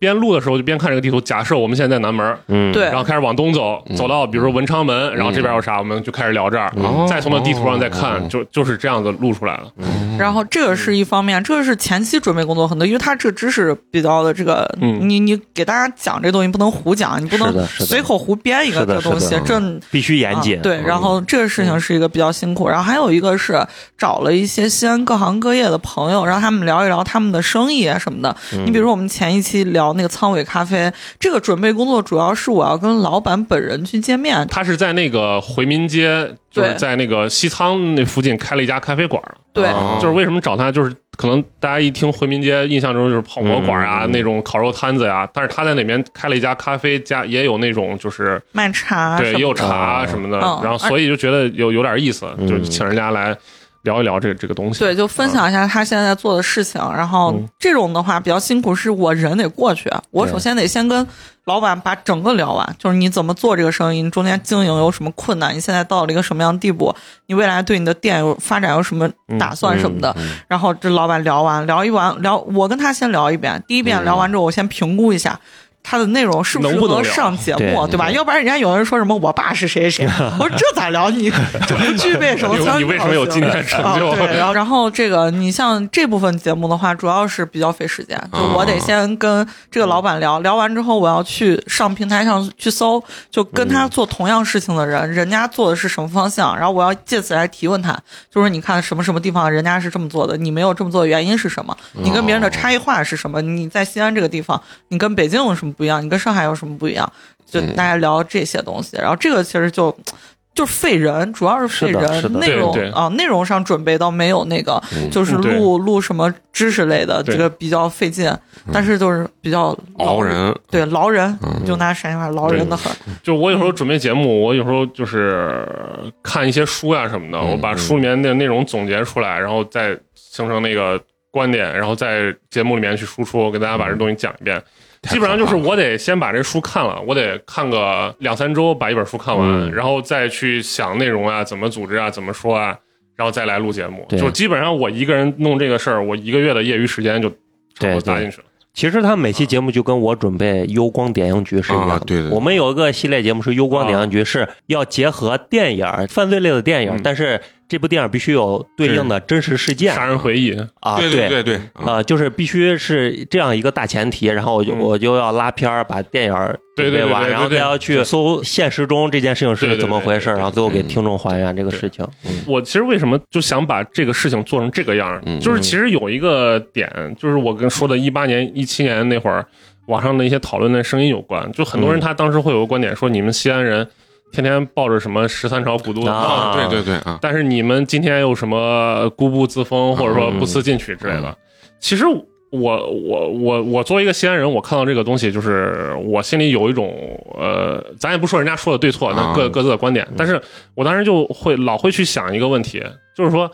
边录的时候就边看这个地图，假设我们现在在南门，嗯，对。然后开始往东走，走到比如说文昌门，然后这边有啥，我们就开始聊这儿，哦再从那地图上再哦。看，就就是这样子录出来了。然后这个是一方面，这个是前期准备工作很多，因为他这个知识比较的这个，嗯你你给大家讲这东西不能胡讲，你不能随口胡编一个这东西，这必须严谨。啊。对，然后这个事情是一个比较辛苦，然后还有一个是找了一些西安各行各业的朋友，让他们聊一聊他们的生意啊什么的。嗯你比如说我们前一期聊那个仓尾咖啡，这个准备工作主要是我要跟老板本人去见面。他是在那个回民街，就是对。在那个西仓那附近开了一家咖啡馆儿。对，哦。就是为什么找他，就是可能大家一听回民街，印象中就是泡馍馆啊，那种烤肉摊子呀、但是他在那边开了一家咖啡家，也有那种就是卖茶对，也有茶什么的，嗯然后所以就觉得有有点意思，嗯。就请人家来聊一聊这个这个东西。对，就分享一下他现在在做的事情。然后嗯这种的话比较辛苦，是我人得过去，我首先得先跟老板把整个聊完，就是你怎么做这个生意，你中间经营有什么困难，你现在到了一个什么样的地步，你未来对你的店有发展有什么打算什么的。嗯然后这老板聊完，聊一完聊，我跟他先聊一遍，第一遍聊完之后，我先评估一下。他的内容是不适合能不能上节目，对吧？要不然人家有人说什么我爸是谁谁谁，我说这咋聊？你 这不具备什么参考性？你你为什么有今天成就啊对，然 后然后这个你像这部分节目的话，主要是比较费时间，就我得先跟这个老板聊，聊完之后我要去上平台上去搜，就跟他做同样事情的人，人家做的是什么方向，然后我要借此来提问他，就是你看什么什么地方人家是这么做的，你没有这么做的原因是什么？你跟别人的差异化是什么？你在西安这个地方，你跟北京有什么不一样？你跟上海有什么不一样？就大家聊这些东西，然后这个其实就。就是费人，主要是费人内容啊，内容上准备倒没有那个，就是对录录什么知识类的，这个比较费劲，但是就是比较劳，人，对劳人嗯，就拿陕西话劳人的很。就我有时候准备节目，我有时候就是看一些书呀什么的，嗯我把书里面的内容总结出来，然后再形成那个观点，然后在节目里面去输出，给大家把这东西讲一遍。太 基本上就是我得先把这书看了，我得看个两三周把一本书看完，嗯然后再去想内容啊，怎么组织啊，怎么说啊，然后再来录节目。就基本上我一个人弄这个事儿，我一个月的业余时间就差不多搭进去了。其实他每期节目就跟我准备幽光点映局是一样的。啊对对对我们有一个系列节目是幽光点映局，是要结合电影儿犯罪类的电影，嗯但是这部电影必须有对应的真实事件。杀人回忆，啊，对对。对对，啊啊、就是必须是这样一个大前提，然后我就、嗯。我就要拉片儿，把电影儿对对准备完，对对对对然后再要去搜现实中这件事情是怎么回事然后最后给嗯听众还原这个事情。嗯。我其实为什么就想把这个事情做成这个样儿，嗯。就是其实有一个点，就是我跟说的，一八年、一七年那会儿，网上的一些讨论的声音有关，就很多人他当时会有个观点说，你们西安人天天抱着什么十三朝古都的啊对对对啊，但是你们今天又什么固步自封，或者说不思进取之类的。其实我我我我作为一个西安人，我看到这个东西，就是我心里有一种呃，咱也不说人家说的对错，那各啊各自的观点。但是我当时就会老会去想一个问题，就是说。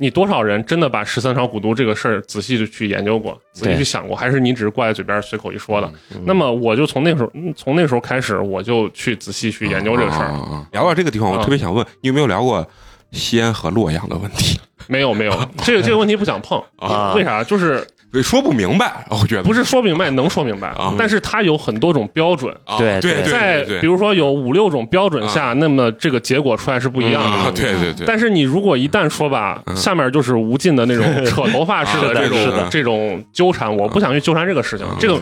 你多少人真的把十三朝古都这个事儿仔细的去研究过，仔细去想过，还是你只是挂在嘴边随口一说的？嗯那么我就从那个时候，嗯从那个时候开始，我就去仔细去研究这个事儿。啊啊啊聊到这个地方，我啊特别想问，你有没有聊过西安和洛阳的问题？没有没有，这个这个问题不想碰啊为啥？就是说不明白，我觉得。不是说明白能说明白啊，但是它有很多种标准，啊对对对对在比如说有五六种标准下，那么这个结果出来是不一样啊，的。对对对，但是你如果一旦说吧，下面就是无尽的那种 扯头发式的啊这是的。种这种纠缠，我不想去纠缠这个事情。这个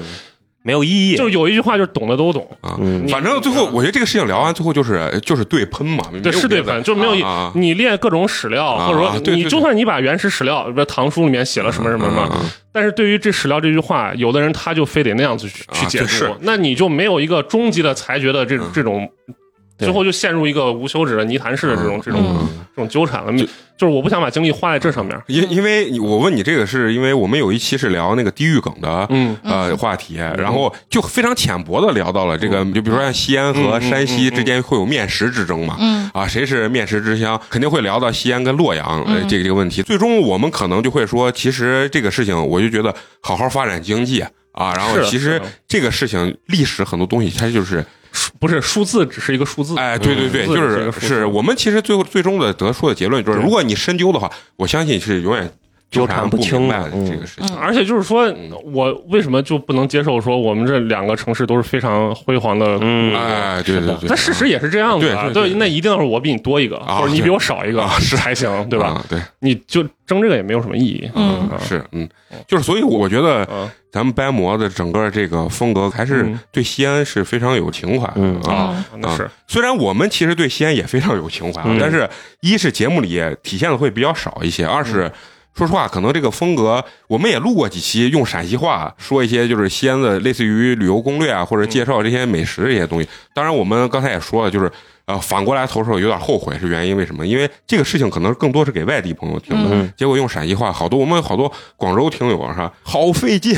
没有意义。就是有一句话，就是懂的都懂，啊。嗯，反正最后我觉得这个事情聊完，最后就是就是对喷嘛，对，是对喷，就是没有一啊。你练各种史料，啊或者说你对对对。就算你把原始史料，比如唐书里面写了什么什么什么，啊但是对于这史料这句话，有的人他就非得那样子去去解啊对是。读，那你就没有一个终极的裁决的这种这种，对最后就陷入一个无休止的泥潭式的这种这种嗯。这种纠缠了。就是我不想把精力花在这上面。因因为我问你这个，是因为我们有一期是聊那个地狱梗的，嗯。呃话题，然后就非常浅薄的聊到了这个，就比如说像西安和山西之间会有面食之争嘛，嗯。啊，谁是面食之乡，肯定会聊到西安跟洛阳这个这个问题。最终我们可能就会说，其实这个事情，我就觉得好好发展经济啊，然后其实这个事情历史很多东西它就是数不是数字，只是一个数字。哎，对对对，就是是我们其实最后最终的得出的结论就是，如果你深究的话，我相信是永远纠缠不清的这个事情。而且就是说，我为什么就不能接受说我们这两个城市都是非常辉煌的？嗯哎，对对对，但事实也是这样子啊，对对对那一定是我比你多一个，啊或者你比我少一个啊是。才行，对吧？啊对，你就争这个也没有什么意义。嗯。啊。是嗯，就是所以我觉得嗯。咱们掰馍的整个这个风格还是嗯。对西安是非常有情怀嗯。啊。啊，那是。虽然我们其实对西安也非常有情怀但是一是节目里体现的会比较少一些，二是。说实话，可能这个风格，我们也录过几期，用陕西话说一些就是西安的类似于旅游攻略啊，或者介绍这些美食这些东西。当然，我们刚才也说了，就是呃，反过来投射有点后悔，是原因为什么？因为这个事情可能更多是给外地朋友听的，嗯结果用陕西话，好多我们好多广州听友是吧，好费劲，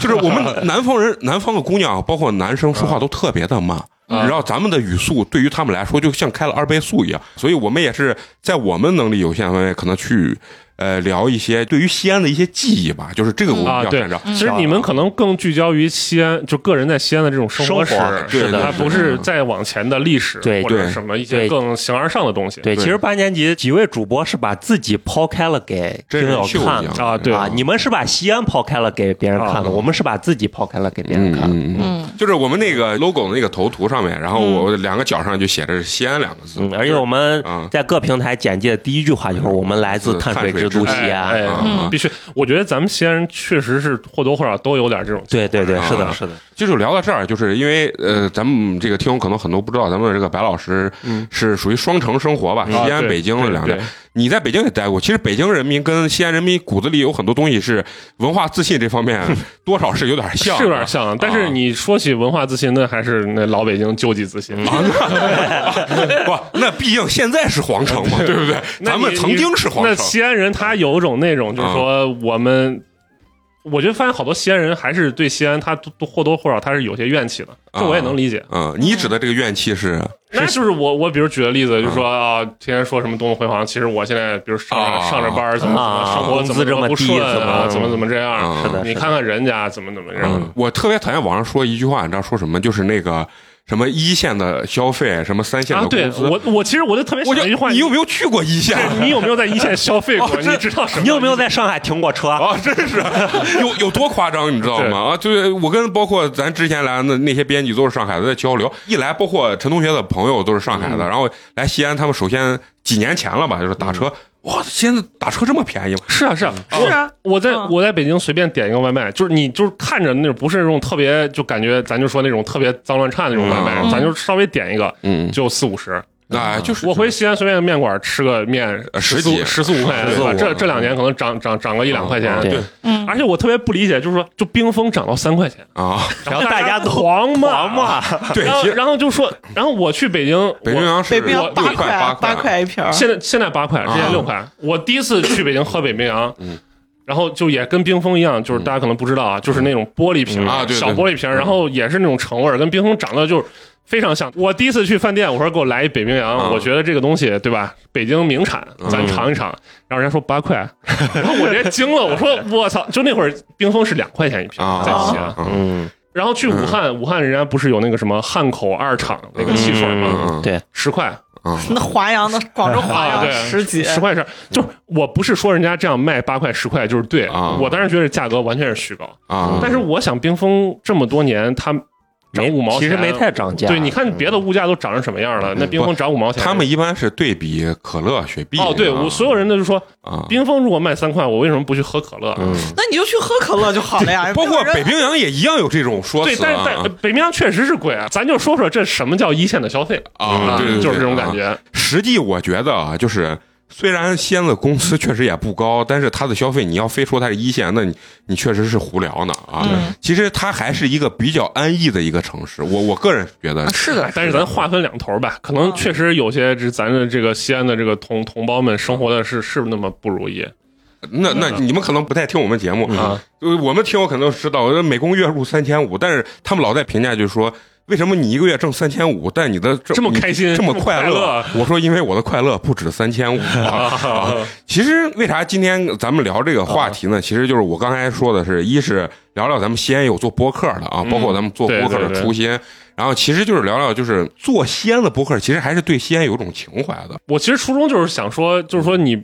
就是我们南方人、南方的姑娘，包括男生说话都特别的慢。然后咱们的语速对于他们来说就像开了二倍速一样，所以我们也是在我们能力有限范围，可能去呃聊一些对于西安的一些记忆吧，就是这个我啊，对比较擅长。，其实你们可能更聚焦于西安，就个人在西安的这种生活史生活，是的它不是再往前的历史对或者对什么一些更形而上的东西。对，对其实八年级几位主播是把自己抛开了给听友真人秀看的啊对啊，你们是把西安抛开了给别人看的，啊我们是把自己抛开了给别人看的。嗯嗯就是我们那个 logo 的那个头图上面，然后我两个角上就写着是西安两个字，嗯，而且我们啊在各平台简介的第一句话就是我们来自碳水之都西哎安。哎啊嗯必须，我觉得咱们西安人确实是或多或少都有点这种。对对对，啊是的，是的，就是聊到这儿，就是因为呃，咱们这个听众可能很多不知道，咱们这个白老师嗯是属于双城生活吧，西安、北京的两对地。你在北京也待过，其实北京人民跟西安人民骨子里有很多东西是文化自信这方面多少是有点像，是有点像，但是啊你说起文化自信，那还是那老北京救济自信。不，那毕竟现在是皇城嘛，对不对？咱们曾经是皇那城，西安人他有种那种，就是说我们我觉得发现好多西安人还是对西安他都都或多或少他是有些怨气的，这我也能理解。嗯，你指的这个怨气是那就是我我比如举个例子，就说啊，天天说什么东东辉煌，其实我现在比如上上着班怎么怎么啊生活怎么工资这么不低怎么顺啊，怎么怎么这样啊，是的你看看人家怎么怎么样嗯，，我特别讨厌网上说一句话，你知道说什么？就是那个什么一线的消费，什么三线啊，对的工资。我我其实我就特别我就想一句话，你有没有去过一线？你有没有在一线消费过？哦你知道什么？你有没有在上海停过车？啊，真是 有有多夸张，你知道吗？啊，就是我跟包括咱之前来的那些编辑都是上海的，在交流。一来，包括陈同学的朋友都是上海嗯的，然后来西安，他们首先几年前了吧，就是打车，哇，现在打车这么便宜吗？是啊是啊，是啊，我在嗯我在北京随便点一个外卖，就是你就是看着那种不是那种特别，就感觉咱就说那种特别脏乱差那种外卖，嗯咱就稍微点一个嗯，就四五十。那就是我回西安随便面馆吃个面呃十四几十四五块钱，对吧？这这两年可能涨涨涨个一两块钱。对嗯，而且我特别不理解，就是说，就冰封涨到三块钱，啊，然后大家都狂骂狂骂，对，然后然后就说，然后我去北京，我北冰洋是北冰洋六八块八八块一瓶，现在现在八块，之前啊六块。我第一次去北京喝北冰洋，嗯 然后就也跟冰峰一样，就是大家可能不知道啊，就是那种玻璃瓶嗯啊小玻璃瓶，然后也是那种橙味儿，跟冰峰长得就是。非常像。我第一次去饭店，我说给我来一北冰洋，啊我觉得这个东西对吧？北京名产，咱嗯尝一尝。然后人家说八块，然后我直接惊了，我说我操！就那会儿冰峰是两块钱一瓶，啊，在西安。然后去武汉，武汉人家不是有那个什么汉口二厂那个汽水吗？对，十块，嗯那华阳的广州华啊，阳对，十几，十块是，就是我不是说人家这样卖八块十块就是对，啊我当然觉得价格完全是虚高，啊，但是我想冰峰这么多年，它涨没五毛钱，其实没太涨价。对，你看别的物价都涨成什么样了，那冰峰涨五毛钱，他们一般是对比可乐、雪碧。哦，对所有人都就说，啊，冰峰如果卖三块，我为什么不去喝可乐？嗯，那你就去喝可乐就好了呀。包括北冰洋也一样有这种说对，辞但是但啊北冰洋确实是贵啊，咱就说说这什么叫一线的消费啊，对对对，就是这种啊感觉。实际我觉得啊，就是虽然西安的工资确实也不高，但是它的消费你要非说它是一线，那你你确实是胡聊呢啊。嗯其实它还是一个比较安逸的一个城市，我我个人觉得啊是。的哎，但是咱划分两头吧，可能确实有些这咱的这个西安的这个同同胞们生活的是是那么不如意。那那你们可能不太听我们节目啊，呃我们听我可能知道，每工月入三千五，但是他们老在评价就是说。为什么你一个月挣三千五，但你的这这么开心这么快乐乐？我说，因为我的快乐不止三千五 啊。其实为啥今天咱们聊这个话题呢？其实就是我刚才说的是，一是聊聊咱们西安有做播客的啊，嗯包括咱们做播客的初心。然后其实就是聊聊，就是做西安的播客，其实还是对西安有一种情怀的。我其实初衷就是想说，就是说你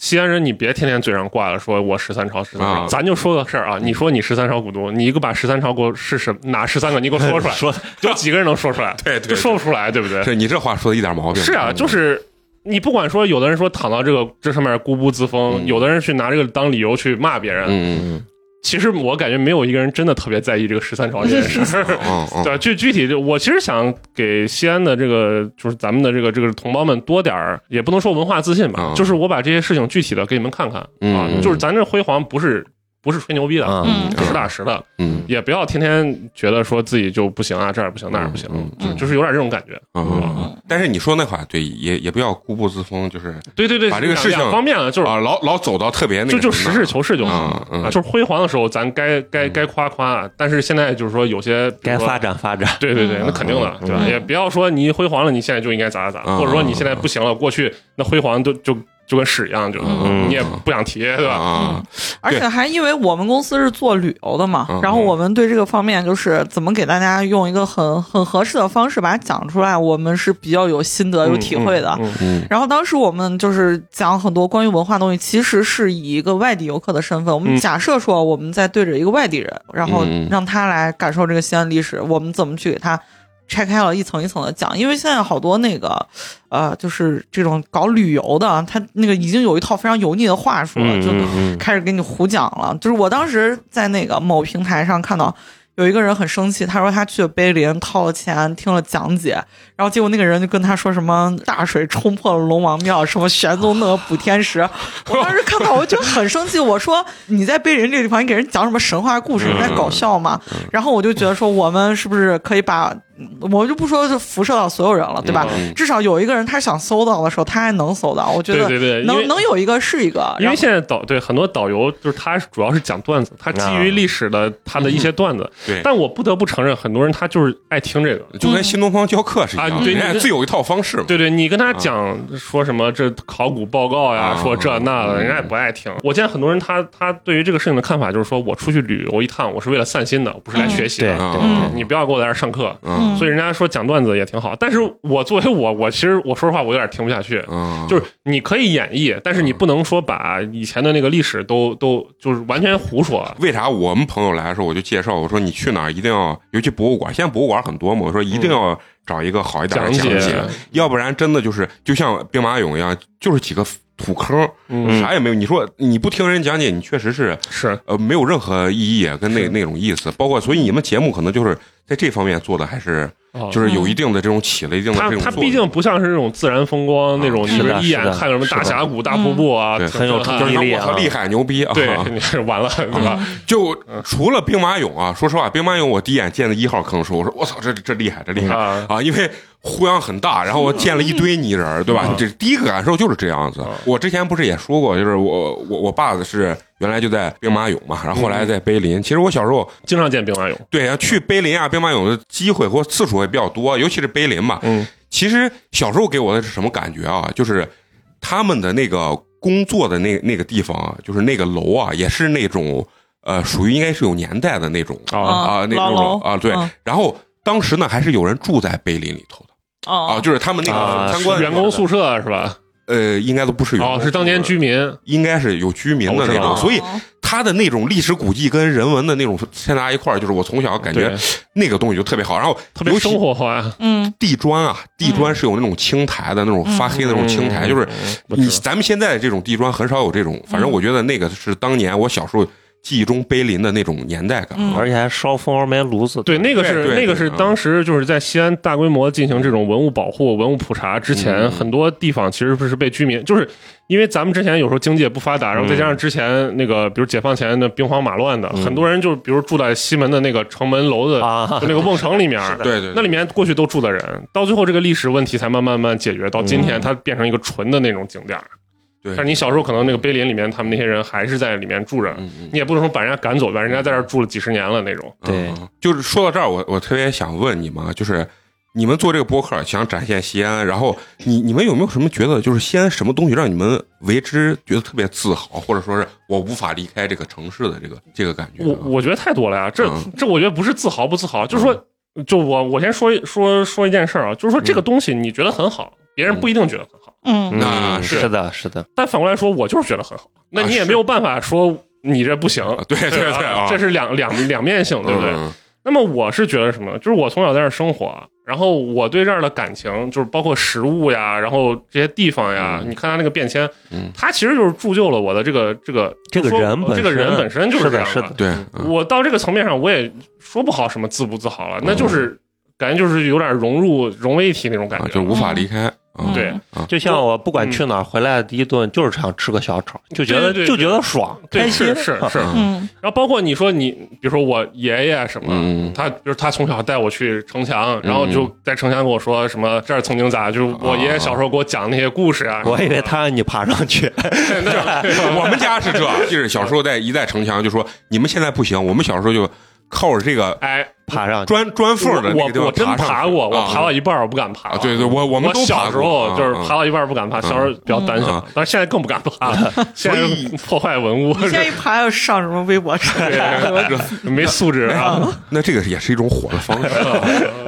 西安人，你别天天嘴上挂了说我十三朝十三咱就说个事儿啊。你说你十三朝古都，你一个把十三朝给我是什哪十三个？你给我说出来，说 有几个人能说出来？对对就说不出来，对不对？是你这话说的一点毛病是啊，就是你不管说，有的人说躺到这个这上面固步自封，嗯有的人去拿这个当理由去骂别人。嗯嗯其实我感觉没有一个人真的特别在意这个十三朝这件事。儿。对，具具体就我其实想给西安的这个，就是咱们的这个这个同胞们多点儿，也不能说文化自信吧，嗯。就是我把这些事情具体的给你们看看、嗯啊，嗯。就是咱这辉煌不是不是吹牛逼的，嗯实打实的，嗯也不要天天觉得说自己就不行啊，这儿不行那儿不行，嗯就就是有点这种感觉。嗯嗯。但是你说那话对，也也不要固步自封，就是对对对，把这个事情两方面了，就是啊，老老走到特别那就就个什么实事求是就好。嗯嗯啊，就是辉煌的时候，咱该该该夸夸，但是现在就是说有些该发展发展。对对对，那肯定的，对吧？也不要说你辉煌了，你现在就应该咋咋咋，嗯或者说你现在不行了，过去那辉煌都就就跟屎一样，就嗯你也不想提，对吧？啊，而且还因为我们公司是做旅游的嘛，嗯然后我们对这个方面就是怎么给大家用一个很很合适的方式把它讲出来，我们是比较有心得、有体会的。然后当时我们就是讲很多关于文化东西，其实是以一个外地游客的身份，我们嗯。假设说我们在对着一个外地人，然后嗯。让他来感受这个西安历史，我们怎么去给他拆开了一层一层的讲。因为现在好多那个呃，就是这种搞旅游的，他那个已经有一套非常油腻的话术了，嗯就开始给你胡讲了。就是我当时在那个某平台上看到。有一个人很生气，他说他去碑林掏了钱听了讲解，然后结果那个人就跟他说什么大水冲破了龙王庙，什么玄宗那个补天石。我当时看到我就很生气，我说你在碑林这个地方，你给人讲什么神话故事，你在搞笑吗？然后我就觉得说，我们是不是可以把我就不说是辐射到所有人了，对吧？嗯至少有一个人他想搜到的时候，他还能搜到。我觉得对对对能能有一个是一个，因为现在导对很多导游就是他主要是讲段子，他基于历史的他的一些段子，对但我不得不承认，很多人他就是爱听这个。就跟新东方教课是一样的，啊对人家你自有一套方式嘛。对对，你跟他讲说什么这考古报告呀，啊说这那的，嗯人家也不爱听。我见很多人他他对于这个事情的看法就是说，我出去旅游一趟，我是为了散心的，不是来学习的。对啊嗯你不要给我在这上课。嗯所以人家说讲段子也挺好，但是我作为我，我其实我说实话，我有点听不下去。嗯，就是你可以演绎，但是你不能说把以前的那个历史都都就是完全胡说。为啥我们朋友来的时候，我就介绍我说你去哪儿一定要，尤其博物馆，现在博物馆很多嘛，我说一定要找一个好一点的讲解。讲解，要不然真的就是就像兵马俑一样，就是几个土坑，嗯，啥也没有。你说你不听人讲解，你确实是是。呃没有任何意义跟那那种意思。包括所以你们节目可能就是在这方面做的还是哦。就是有一定的这种起了一定的它这种作用。它毕竟不像是那种自然风光那种，啊你是一眼看个什么大峡谷、大瀑布啊，对很有冲击力啊厉害牛逼啊！对，你是完了，对吧？就除了兵马俑啊，说实话，兵马俑我第一眼见的一号坑的时候，我说我操，这这厉害，这厉害。啊。啊！因为呼央很大，然后我见了一堆泥人儿，对吧？这第一个感受就是这样子。我之前不是也说过，就是我我我爸是原来就在兵马俑嘛，然后后来在碑林。其实我小时候经常见兵马俑，对啊，去碑林啊、兵马俑的机会或次数也比较多，尤其是碑林嘛。嗯，其实小时候给我的是什么感觉啊？就是他们的那个工作的那那个地方啊，就是那个楼啊，也是那种呃，属于应该是有年代的那种啊啊，那种啊，对嗯。然后当时呢，还是有人住在碑林里头哦，就是他们那啊个参观员工宿舍是吧？呃，应该都不是员工哦，是当年居民，应该是有居民的那种，所以他的那种历史古迹跟人文的那种掺杂一块儿，就是我从小感觉，那个东西就特别好。然后特别生活化。嗯地砖啊，地砖是有那种青苔的那种发黑的那种青苔，嗯就是你咱们现在这种地砖很少有这种，反正我觉得那个是当年我小时候记忆中碑林的那种年代感。而且还烧蜂窝煤炉子。对，那个是那个是当时就是在西安大规模进行这种文物保护、文物普查之前，嗯。很多地方其实不是被居民，就是因为咱们之前有时候经济也不发达，然后再加上之前那个比如解放前的兵荒马乱的，很多人就比如住在西门的那个城门楼子那个瓮城里面，对对，那里面过去都住的人，到最后这个历史问题才慢慢慢慢解决，到今天它变成一个纯的那种景点儿。对，但是你小时候可能那个碑林里面，他们那些人还是在里面住着，你也不能说把人家赶走吧，人家在这儿住了几十年了那种。对嗯就是说到这儿，我我特别想问你们啊，就是你们做这个播客想展现西安，然后你你们有没有什么觉得，就是西安什么东西让你们为之觉得特别自豪，或者说是我无法离开这个城市的这个这个感觉啊？我我觉得太多了呀，这嗯这我觉得不是自豪不自豪，就是说，就我我先说一说说一件事儿啊，就是说这个东西你觉得很好，别人不一定觉得很好，嗯。嗯，那是。是的，是的，但反过来说，我就是觉得很好，那你也没有办法说你这不行，啊对对对啊，这是两两两面性，对不对？嗯。那么我是觉得什么？就是我从小在这儿生活，然后我对这儿的感情，就是包括食物呀，然后这些地方呀，嗯。你看它那个变迁，嗯。它其实就是铸就了我的这个这个这个人本这个人身本身就是这样是的是的。对，嗯。我到这个层面上，我也说不好什么自不自豪了，那就是感觉就是有点融入融为一体那种感觉，啊就无法离开。对就像我不管去哪儿，回来的第一顿就是想吃个小炒，就觉得就觉得爽，对开心。是是是。嗯。嗯然后包括你说你，比如说我爷爷什么，嗯。他就是他从小带我去城墙，然后就在城墙跟我说什么这儿曾经咋，就是我爷爷小时候给我讲那些故事啊。我以为他让你爬上去，我们家是这，就是小时候在一在城墙就说你们现在不行，我们小时候就靠着这个哎，爬上去。砖砖缝的那个地方我我真爬过，我啊爬到一半儿我不敢爬对对我我们都爬小时候就是啊爬到一半儿不敢爬，小时候比较胆小啊，但是现在更不敢爬了，现在所以 破坏文物，你现在一爬要上什么微博上？对没素质啊。那这个也是一种火的方式，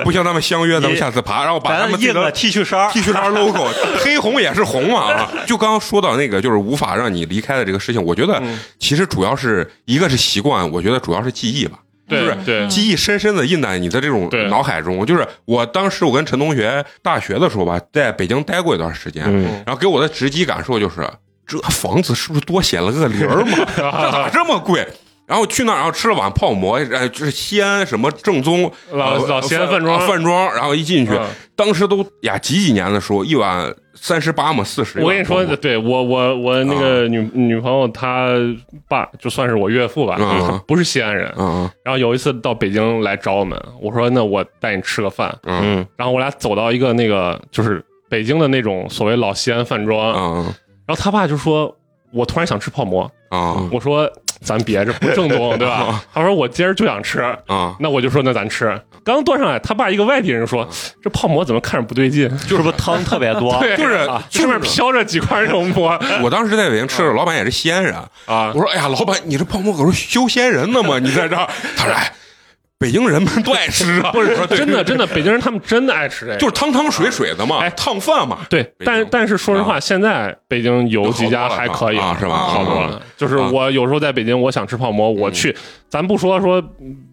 不像咱们相约，咱们下次爬，然后把他咱们印个 T 恤衫 T 恤衫 logo，黑红也是红嘛啊！就刚刚说到那个，就是无法让你离开的这个事情，我觉得嗯其实主要是一个是习惯，我觉得主要是记忆吧。对就是对记忆深深的印在你的这种脑海中。就是我当时我跟陈同学大学的时候吧，在北京待过一段时间，嗯然后给我的直击感受就是，这房子是不是多写了个零儿嘛？这咋这么贵？然后去那儿，然后吃了碗泡馍，呃，就是西安什么正宗呃老老西安饭庄啊饭庄，然后一进去，嗯。当时都呀几几年的时候，一碗三十八嘛，四十。我跟你说，对我我我那个女、女朋友她爸就算是我岳父吧，嗯不是西安人。嗯然后有一次到北京来找我们，我说那我带你吃个饭。然后我俩走到一个那个就是北京的那种所谓老西安饭庄，嗯然后他爸就说，我突然想吃泡馍。啊。我说咱别，这不正宗，对吧？他说我今儿就想吃。啊，那我就说那咱吃，刚端上来，他爸一个外地人说，这泡馍怎么看着不对劲？就是不是汤特别多？对，就是啊上面飘着几块那种馍我当时在北京吃的，老板也是西安人。啊我，说：“哎呀，老板，你这泡馍可是修仙人呢吗？你在这儿？”他说：“哎，北京人们都爱吃啊，不是真的 真的，北京人他们真的爱吃这个，就是汤汤水水的嘛，哎烫饭嘛。对，但但是说实话，现在北京有几家还可以啊是吧？好多了。就是啊我有时候在北京，我想吃泡馍，我去，咱不说说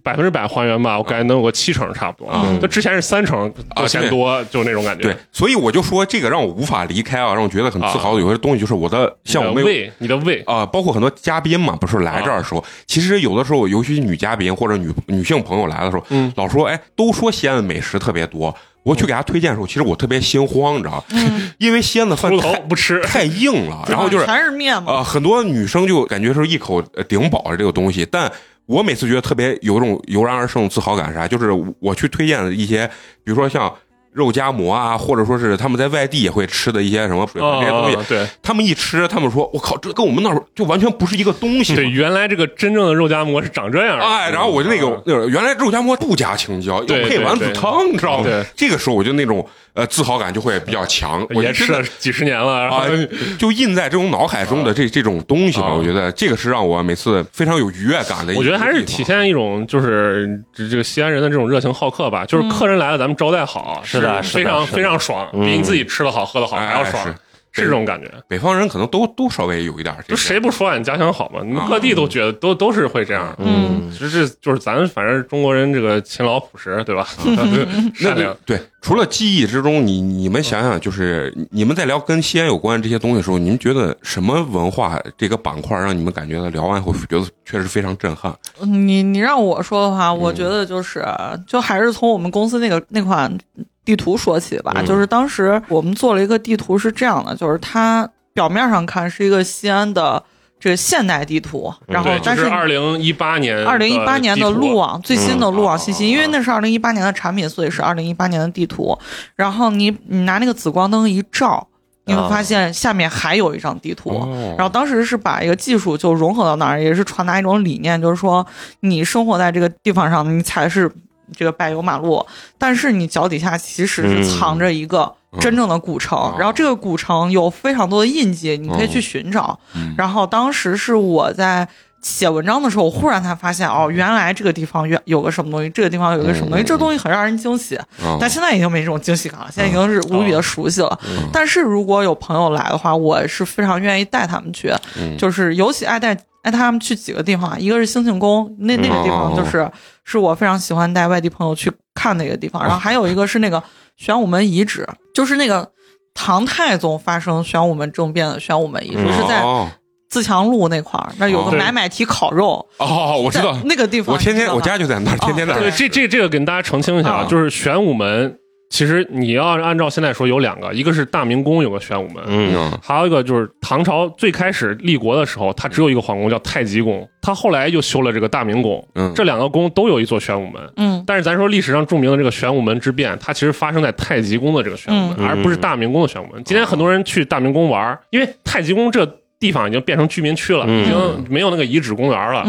百分之百还原吧，我感觉能有个七成差不多。嗯就之前是三成啊多钱多，就那种感觉。对，所以我就说这个让我无法离开啊，让我觉得很自豪的有些东西，就是我的像我胃，你的胃，啊、包括很多嘉宾嘛，不是来这儿的时候，其实有的时候，尤其女嘉宾或者女女性朋友来的时候，嗯老说，哎，都说西安的美食特别多。我去给他推荐的时候，其实我特别心慌，你知道吗？因为西安的饭秃头太不吃。太硬了，然后就是全是面嘛，啊、很多女生就感觉是一口呃顶饱了这个东西，但我每次觉得特别有种油然而生的自豪感是啥？就是我去推荐的一些，比如说像肉夹馍啊，或者说是他们在外地也会吃的一些什么这些东西，啊，对他们一吃，他们说：“我靠，这跟我们那儿就完全不是一个东西。”对，原来这个真正的肉夹馍是长这样的。哎，然后我就那个啊那个原来肉夹馍不加青椒，要配丸子汤，你知道吗对？这个时候我就那种呃自豪感就会比较强，也吃了几十年了，然后啊，就印在这种脑海中的这这种东西吧，啊我觉得这个是让我每次非常有愉悦感的一个。我觉得还是体现一种就是这这个西安人的这种热情好客吧，就是客人来了，咱们招待好，是的是的非常非常爽，嗯比你自己吃的好喝的好还要爽哎，是这种感觉。北方人可能都都稍微有一点这就，谁不说俺家乡好嘛？你们各地都觉得都都是会这样。嗯，其实这就是咱反正中国人这个勤劳朴实，对吧？善良。对，除了记忆之中，你你们想想，就是你们在聊跟西安有关这些东西的时候，你们觉得什么文化这个板块让你们感觉到聊完以后觉得确实非常震撼？你你让我说的话，嗯我觉得就是，就还是从我们公司那个那款地图说起吧。嗯就是当时我们做了一个地图，是这样的，就是它表面上看是一个西安的这个现代地图，然后，但是二零一八年，二零一八年的路网最新的路网信息，嗯因为那是二零一八年的产品，所以是二零一八年的地图。然后你你拿那个紫光灯一照，你会发现下面还有一张地图。哦然后当时是把一个技术就融合到那儿，也是传达一种理念，就是说你生活在这个地方上，你才是这个柏油马路，但是你脚底下其实是藏着一个真正的古城，嗯然后这个古城有非常多的印记，你可以去寻找。嗯然后当时是我在。写文章的时候，我忽然才发现，哦，原来这个地方原有个什么东西，这个地方有个什么东西，嗯这东西很让人惊喜。嗯但现在已经没这种惊喜感了，现在已经是无比的熟悉了。嗯但是如果有朋友来的话，我是非常愿意带他们去，嗯就是尤其爱带爱带他们去几个地方，啊一个是兴庆宫，那那个地方就是、是我非常喜欢带外地朋友去看的一个地方，然后还有一个是那个玄武门遗址，就是那个唐太宗发生玄武门政变的玄武门遗址，嗯是在哦。自强路那块儿，那有个哦。买买提烤肉，哦，我知道，那个地方，我天天我家就在那儿，天天在那对，儿。这这这个跟大家澄清一下啊，啊。就是玄武门，其实你要按照现在说有两个，一个是大明宫有个玄武门，嗯。嗯。还有一个就是唐朝最开始立国的时候，它只有一个皇宫叫太极宫，它后来又修了这个大明宫，嗯，这两个宫都有一座玄武门。嗯。但是咱说历史上著名的这个玄武门之变，它其实发生在太极宫的这个玄武门，嗯。而不是大明宫的玄武门。今天很多人去大明宫玩，因为太极宫这地方已经变成居民区了，嗯已经没有那个遗址公园了。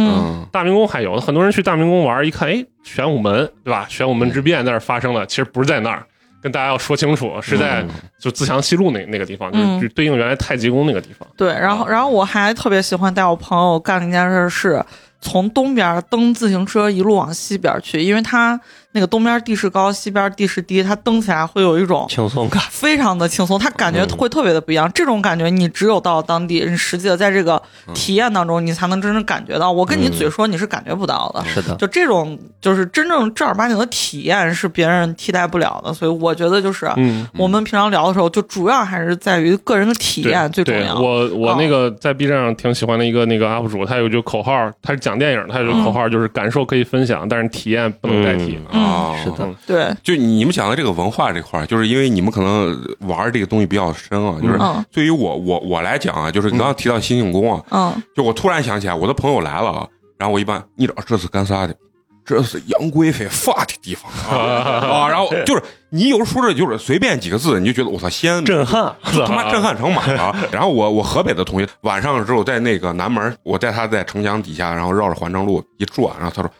大明宫还有很多人去大明宫玩，一看，哎，玄武门对吧？玄武门之变在那儿发生的，其实不是在那儿，跟大家要说清楚，是在就自强西路那那个地方，就对应原来太极宫那个地方。对，然后然后我还特别喜欢带我朋友干了一件事是。从东边蹬自行车一路往西边去，因为它那个东边地势高，西边地势低，它蹬起来会有一种轻松感。非常的轻松，它感觉会特别的不一样。这种感觉你只有到当地，你实际的在这个体验当中，你才能真正感觉到。我跟你嘴说，你是感觉不到的。是的，就这种就是真正正儿八经的体验是别人替代不了的。所以我觉得就是嗯，我们平常聊的时候，就主要还是在于个人的体验最重要。我我哦那个在 B 站上挺喜欢的一个那个 UP 主，他有句口号，他是讲电影的，他有句口号就是感受可以分享，但是体验不能代替。嗯啊，是的，对，就你们讲的这个文化这块儿，就是因为你们可能玩这个东西比较深啊，就是嗯对于我我我来讲啊，就是你刚刚提到新庆宫啊，嗯就我突然想起来，我的朋友来了啊，然后我一般你知道这是干啥的？这是杨贵妃发的地方啊 啊！然后就是你有时候说这就是随便几个字，你就觉得我操，西安 震撼。就他妈震撼成马了。然后我我河北的同学晚上之后在那个南门，我带他在城墙底下，然后绕着环城路一转，然后他说：“哎，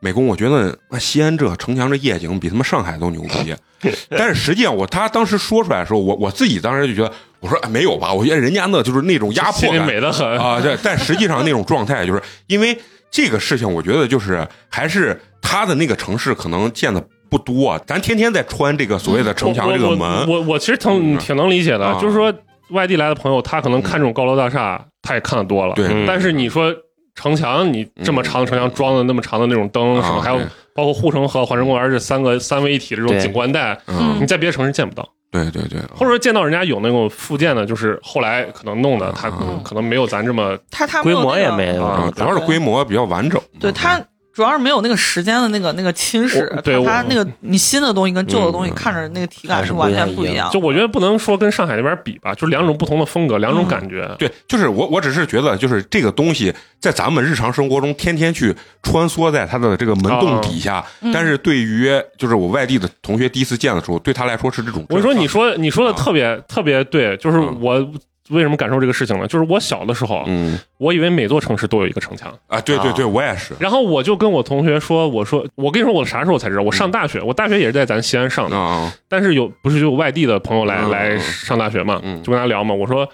美工，我觉得那西安这城墙这夜景比他妈上海都牛逼。”但是实际上我他当时说出来的时候，我我自己当时就觉得，我说、哎、没有吧？我觉得人家那就是那种压迫心里感美得很。啊，对，但实际上那种状态，就是因为这个事情，我觉得就是还是他的那个城市可能见的不多，咱天天在穿这个所谓的城墙这个门，我我我其实挺嗯挺能理解的，啊就是说外地来的朋友，他可能看这种高楼大厦，他也看的多了。对嗯但是你说城墙，你这么长的城墙装的那么长的那种灯什么，啊还有包括护城河、环城公园这三个三位一体的这种景观带，嗯，你在别的城市见不到，对对对，或者说见到人家有那种附件的，就是后来可能弄的，它嗯。可能没有咱这么他他规模也没有啊，主要是规模比较完整，对它主要是没有那个时间的那个那个侵蚀，对我它它那个你新的东西跟旧的东西嗯看着那个体感是是完不太一样全不一样。就我觉得不能说跟上海那边比吧，就是两种不同的风格，两种感觉。对，就是我，我只是觉得，就是这个东西在咱们日常生活中天天去穿梭在它的这个门洞底下，嗯但是对于就是我外地的同学第一次见的时候，对他来说是这种。我说你说你说的特别、特别对，就是嗯我为什么感受这个事情呢？就是我小的时候，嗯我以为每座城市都有一个城墙，啊，对对对，我也是然后我就跟我同学说，我说我跟你说我啥时候才知道？我上大学，我大学也是在咱西安上的，啊，但是有不是就有外地的朋友来、嗯来上大学嘛，嗯就跟他聊嘛，我说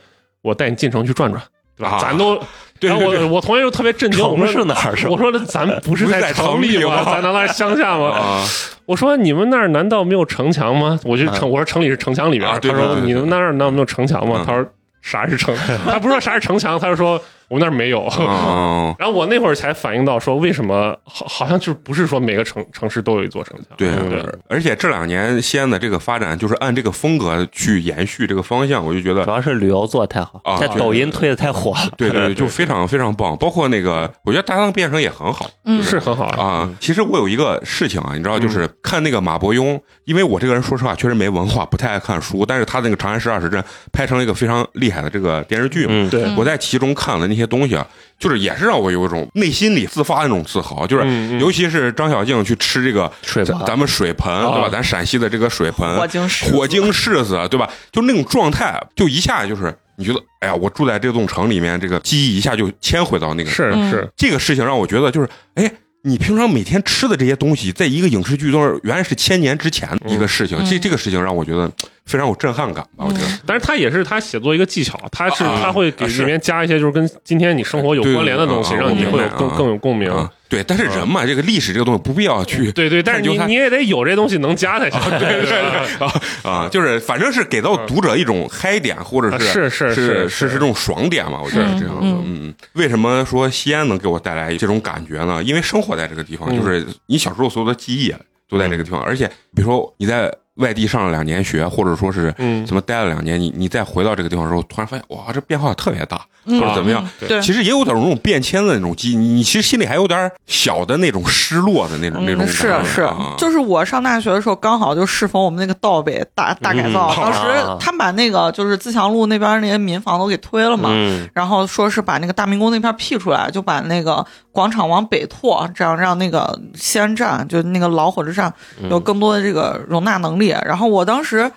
我带你进城去转转，对吧？啊咱都，然后对我我同学就特别震惊，我们是哪儿是？我说咱不是在城里吗？咱难道是乡下吗？啊，我说你们那儿难道没有城墙吗？我就城，我说城里是城墙里边。啊对他说你们那儿难道没有城墙吗嗯？他说啥是城？他不是说啥是城墙，他就说我们那儿没有。嗯，然后我那会儿才反应到，说为什么好好像就是不是说每个城城市都有一座城墙？对对对，而且这两年西安的这个发展，就是按这个风格去延续这个方向，我就觉得主要是旅游做的太好啊，在对抖音推的太火了。对对对，就非常非常棒。包括那个，我觉得大唐变声也很好嗯是很好啊。啊。其实我有一个事情啊，你知道，就是看那个马伯庸，因为我这个人说实话确实没文化，不太爱看书，但是他那个《长安十二时辰》拍成了一个非常厉害的这个电视剧嘛。嗯，对，嗯我在其中看了那些东西啊，就是也是让我有一种内心里自发的那种自豪，就是尤其是张小静去吃这个水盆，咱咱们水盆，对吧？啊咱陕西的这个水盆，火晶石火晶柿子，对吧？就那种状态，就一下就是你觉得，哎呀，我住在这栋城里面，这个记忆一下就迁回到那个嗯是是，这个事情让我觉得就是，哎。你平常每天吃的这些东西，在一个影视剧中，原来是千年之前的一个事情。嗯这这个事情让我觉得非常有震撼感吧？我觉得，但是他也是他写作一个技巧，他是啊他会给里面加一些就是跟今天你生活有关联的东西，让你会有更更有共鸣。啊，对。但是人嘛，这个历史这个东西不必要去对对，但是你你也得有这东西能加才行。对对对，啊啊，就是反正是给到读者一种嗨点，或者啊是是是是是是这种爽点嘛，我觉得是这样子。嗯为什么说西安能给我带来这种感觉呢？因为生活在这个地方，嗯就是你小时候所有的记忆都在这个地方，而且比如说你在外地上了两年学，或者说是嗯。怎么待了两年，你你再回到这个地方的时候，突然发现哇，这变化特别大，嗯或者怎么样？嗯对，其实也有点那种变迁的那种记忆，你你其实心里还有点小的那种失落的那种那种感觉是啊，就是我上大学的时候，刚好就适逢我们那个道北大大改造，嗯。当时啊。他把那个就是自强路那边那些民房都给推了嘛，嗯，然后说是把那个大明宫那片辟出来，就把那个广场往北拓，这样让那个西安站就那个老火车站嗯。有更多的这个容纳能力。然后我当时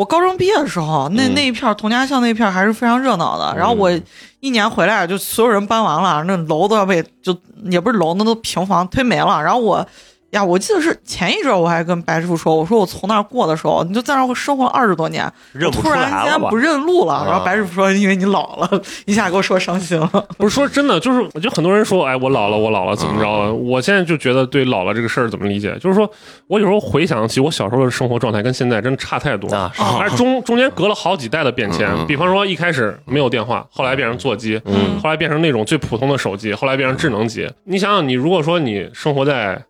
我高中毕业的时候，那嗯那一片童家巷那一片还是非常热闹的。然后我一年回来，就所有人搬完了，那楼都要被就也不是楼，那都平房推没了。然后我呀，我记得是前一阵儿我还跟白师傅说，我说我从那儿过的时候，你就在那儿生活了二十多年，认不突然间不？认路了。啊然后白师傅说，因为你老了，一下给我说伤心了。不是说真的，就是我觉得很多人说，哎，我老了，我老了，怎么着了？我现在就觉得对老了这个事儿怎么理解？就是说我有时候回想起我小时候的生活状态，跟现在真的差太多。啊，是而中中间隔了好几代的变迁比方说一开始没有电话，后来变成座机，嗯后来变成那种最普通的手机，后来变成智能机。你想想，你如果说你生活在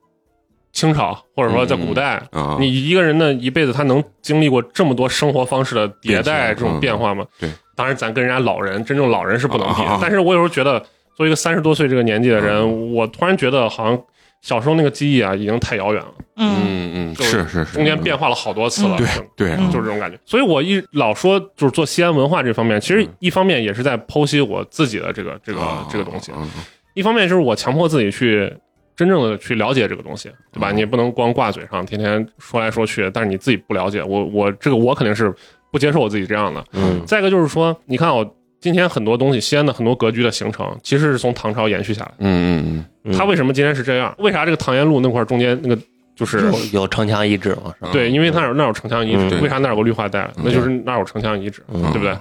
清朝，或者说在古代，啊，你一个人的一辈子，他能经历过这么多生活方式的迭代这种变化吗？对，当然咱跟人家老人，真正老人是不能比。但是我有时候觉得，作为一个三十多岁这个年纪的人，我突然觉得好像小时候那个记忆啊，已经太遥远了，嗯嗯嗯，是是是，中间变化了好多次了。嗯对对，嗯就是这种感觉。所以我一老说就是做西安文化这方面，其实一方面也是在剖析我自己的这个这个啊这个东西，嗯一方面就是我强迫自己去真正的去了解这个东西，对吧？嗯你也不能光挂嘴上，天天说来说去，但是你自己不了解，我我这个我肯定是不接受我自己这样的。嗯再一个就是说，你看我今天很多东西，西安的很多格局的形成，其实是从唐朝延续下来嗯嗯嗯它为什么今天是这样？为啥这个唐延路那块中间那个就是有有城墙遗址嘛？是吧？对，因为那有那有城墙遗嗯址，为啥那有个绿化带？嗯那就是那有城墙遗址，嗯对不对？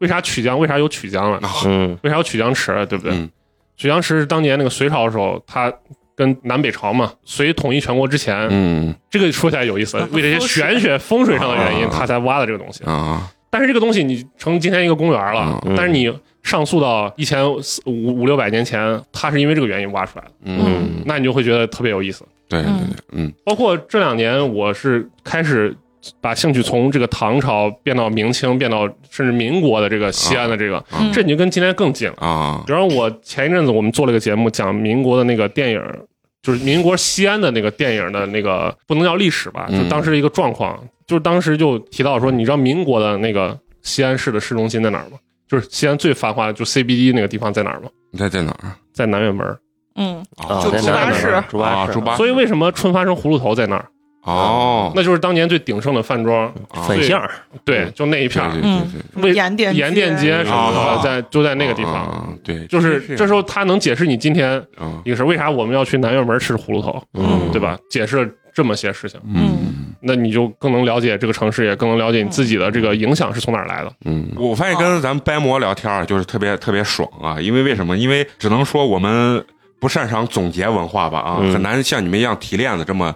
为啥曲江？为啥有曲江了？嗯为啥有曲江池？对不对？嗯曲江池是当年那个隋朝的时候，它跟南北朝嘛，隋统一全国之前，嗯。这个说起来有意思，为这些玄学风水上的原因，啊。他才挖的这个东西。啊。但是这个东西你成今天一个公园了，嗯但是你上溯到一千五五六百年前，它是因为这个原因挖出来的，嗯，那你就会觉得特别有意思。对对对，嗯。包括这两年，我是开始把兴趣从这个唐朝变到明清，变到甚至民国的这个西安的这个，嗯这你就跟今天更近了。啊比方我前一阵子我们做了个节目，讲民国的那个电影，就是民国西安的那个电影的那个不能叫历史吧，嗯就当时一个状况，就是当时就提到说，你知道民国的那个西安市的市中心在哪儿吗？就是西安最繁华的，就 CBD 那个地方在哪儿吗？你在在哪儿？在南院门。嗯，啊，就在那儿猪八市猪八市啊猪八所以为什么春发生葫芦头在那儿？哦，那就是当年最鼎盛的饭庄，啊粉巷儿对，就那一片儿对。对对对，为盐店盐店街什么啊的，在就在那个地方。啊，对，就是这时候候，他能解释你今天啊，一个是为啥我们要去南院门吃葫芦头，嗯对吧？解释了这么些事情，嗯那你就更能了解这个城市，也更能了解你自己的这个影响是从哪儿来的。嗯，我发现跟咱们掰馍聊天儿就是特别特别爽啊，因为为什么？因为只能说我们不擅长总结文化吧啊，嗯很难像你们一样提炼的这么。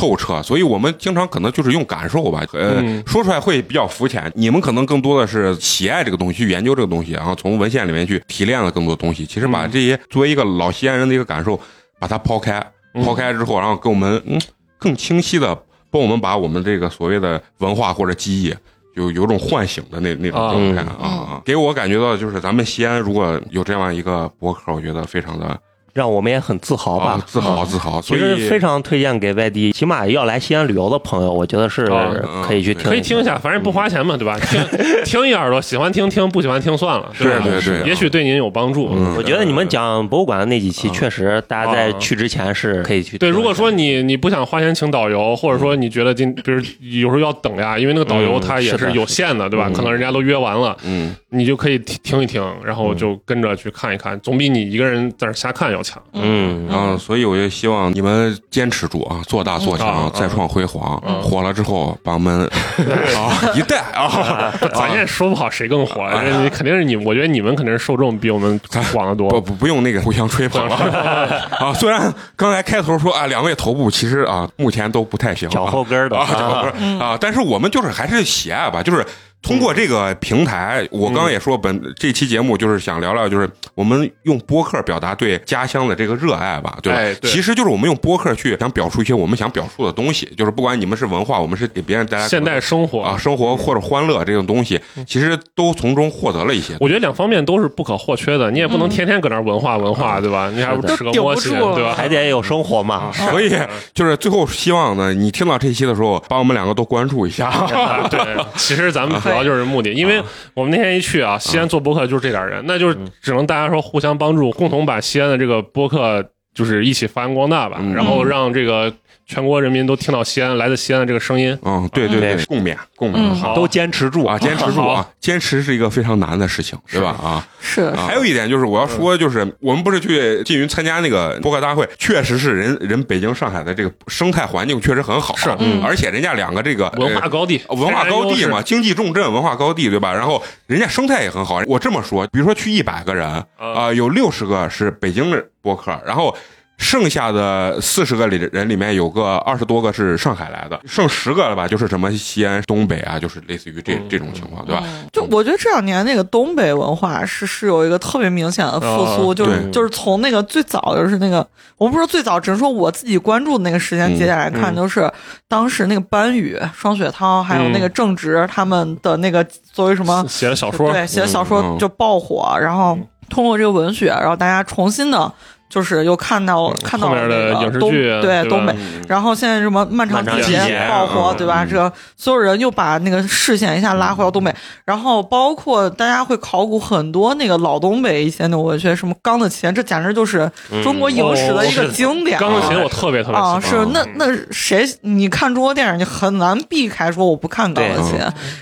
透彻，所以我们经常可能就是用感受吧，呃，嗯说出来会比较肤浅。你们可能更多的是喜爱这个东西，去研究这个东西，然后从文献里面去提炼了更多东西。其实把嗯这些作为一个老西安人的一个感受，把它抛开，嗯抛开之后，然后给我们嗯更清晰的帮我们把我们这个所谓的文化或者记忆。有有种唤醒的那那种啊状态啊嗯啊，给我感觉到就是咱们西安如果有这样一个博客，我觉得非常的让我们也很自豪吧。啊。自豪自豪，所其实非常推荐给外地，起码要来西安旅游的朋友，我觉得是啊可以去听，可以听一下，反正不花钱嘛，对吧？听听一耳朵，喜欢听听，不喜欢听算了，吧？对对对也许对您有帮助。嗯。我觉得你们讲博物馆的那几期，啊确实大家在去之前是可以去听对，如果说你你不想花钱请导游，或者说你觉得今比如有时候要等呀，因为那个导游嗯他也是有限的，对吧？嗯。可能人家都约完了，嗯。你就可以听听一听，然后就跟着去看一看，总比你一个人在那瞎看要强。嗯然后所以我就希望你们坚持住啊，做大做强嗯，再创辉煌，嗯火了之后把我们 啊一带 啊，咱现在说不好谁更火，肯定是你，我觉得你们肯定是受众比我们广得多。不不用那个互相吹捧了 啊！虽然刚才开头说啊，两位头部其实啊目前都不太行啊，脚后跟的啊，脚后跟啊，但是我们就是还是喜爱吧，就是。通过这个平台，我刚刚也说本这期节目就是想聊聊，就是我们用播客表达对家乡的这个热爱吧，对吧？哎对其实就是我们用播客去想表述一些我们想表述的东西，就是不管你们是文化，我们是给别人带来现代生活啊生活或者欢乐这种东西，其实都从中获得了一些。我觉得两方面都是不可或缺的，你也不能天天搁那文化文化，对吧？你还不是吃个顶不摸西，对吧？还得有生活嘛。所以就是最后希望呢，你听到这期的时候，把我们两个都关注一下。啊 对，其实咱们 主要就是目的，因为我们那天一去啊，西安做播客就是这点人，那就是只能大家说互相帮助，共同把西安的这个播客就是一起发扬光大吧，嗯。然后让这个全国人民都听到西安来自西安的这个声音。嗯，对对对，共勉共勉，嗯好。都坚持住。啊，坚持住啊，坚持是一个非常难的事情，对吧？啊。是。啊，还有一点就是我要说，就是我们不是去缙云参加那个播客大会，确实是人人北京、上海的这个生态环境确实很好，是。嗯。而且人家两个这个文化高地，呃文化高地嘛，经济重镇，文化高地，对吧？然后人家生态也很好。我这么说，比如说去一百个人啊、有六十个是北京的播客，然后。剩下的四十个里人里面有个二十多个是上海来的，剩十个了吧，就是什么西安、东北啊，就是类似于这嗯。这种情况，对吧？就我觉得这两年那个东北文化是是有一个特别明显的复苏，啊就是就是从那个最早就是那个，我不是说最早，只是说我自己关注的那个时间节点来看，嗯。就是当时那个班宇、双雪涛还有那个正直他们的那个作为什么写的小说，对写的小说就爆火，然后通过这个文学，然后大家重新的。就是又看到看到后面的影视那个东对东北，嗯然后现在什么漫长季节爆火，嗯对吧？嗯这所有人又把那个视线一下拉回到东北，然后包括大家会考古很多那个老东北一些那种文学，什么《钢的琴》，这简直就是中国影史的一个经典。钢琴我特别特别啊，是那那谁？你看中国电影，你很难避开说我不看钢的琴。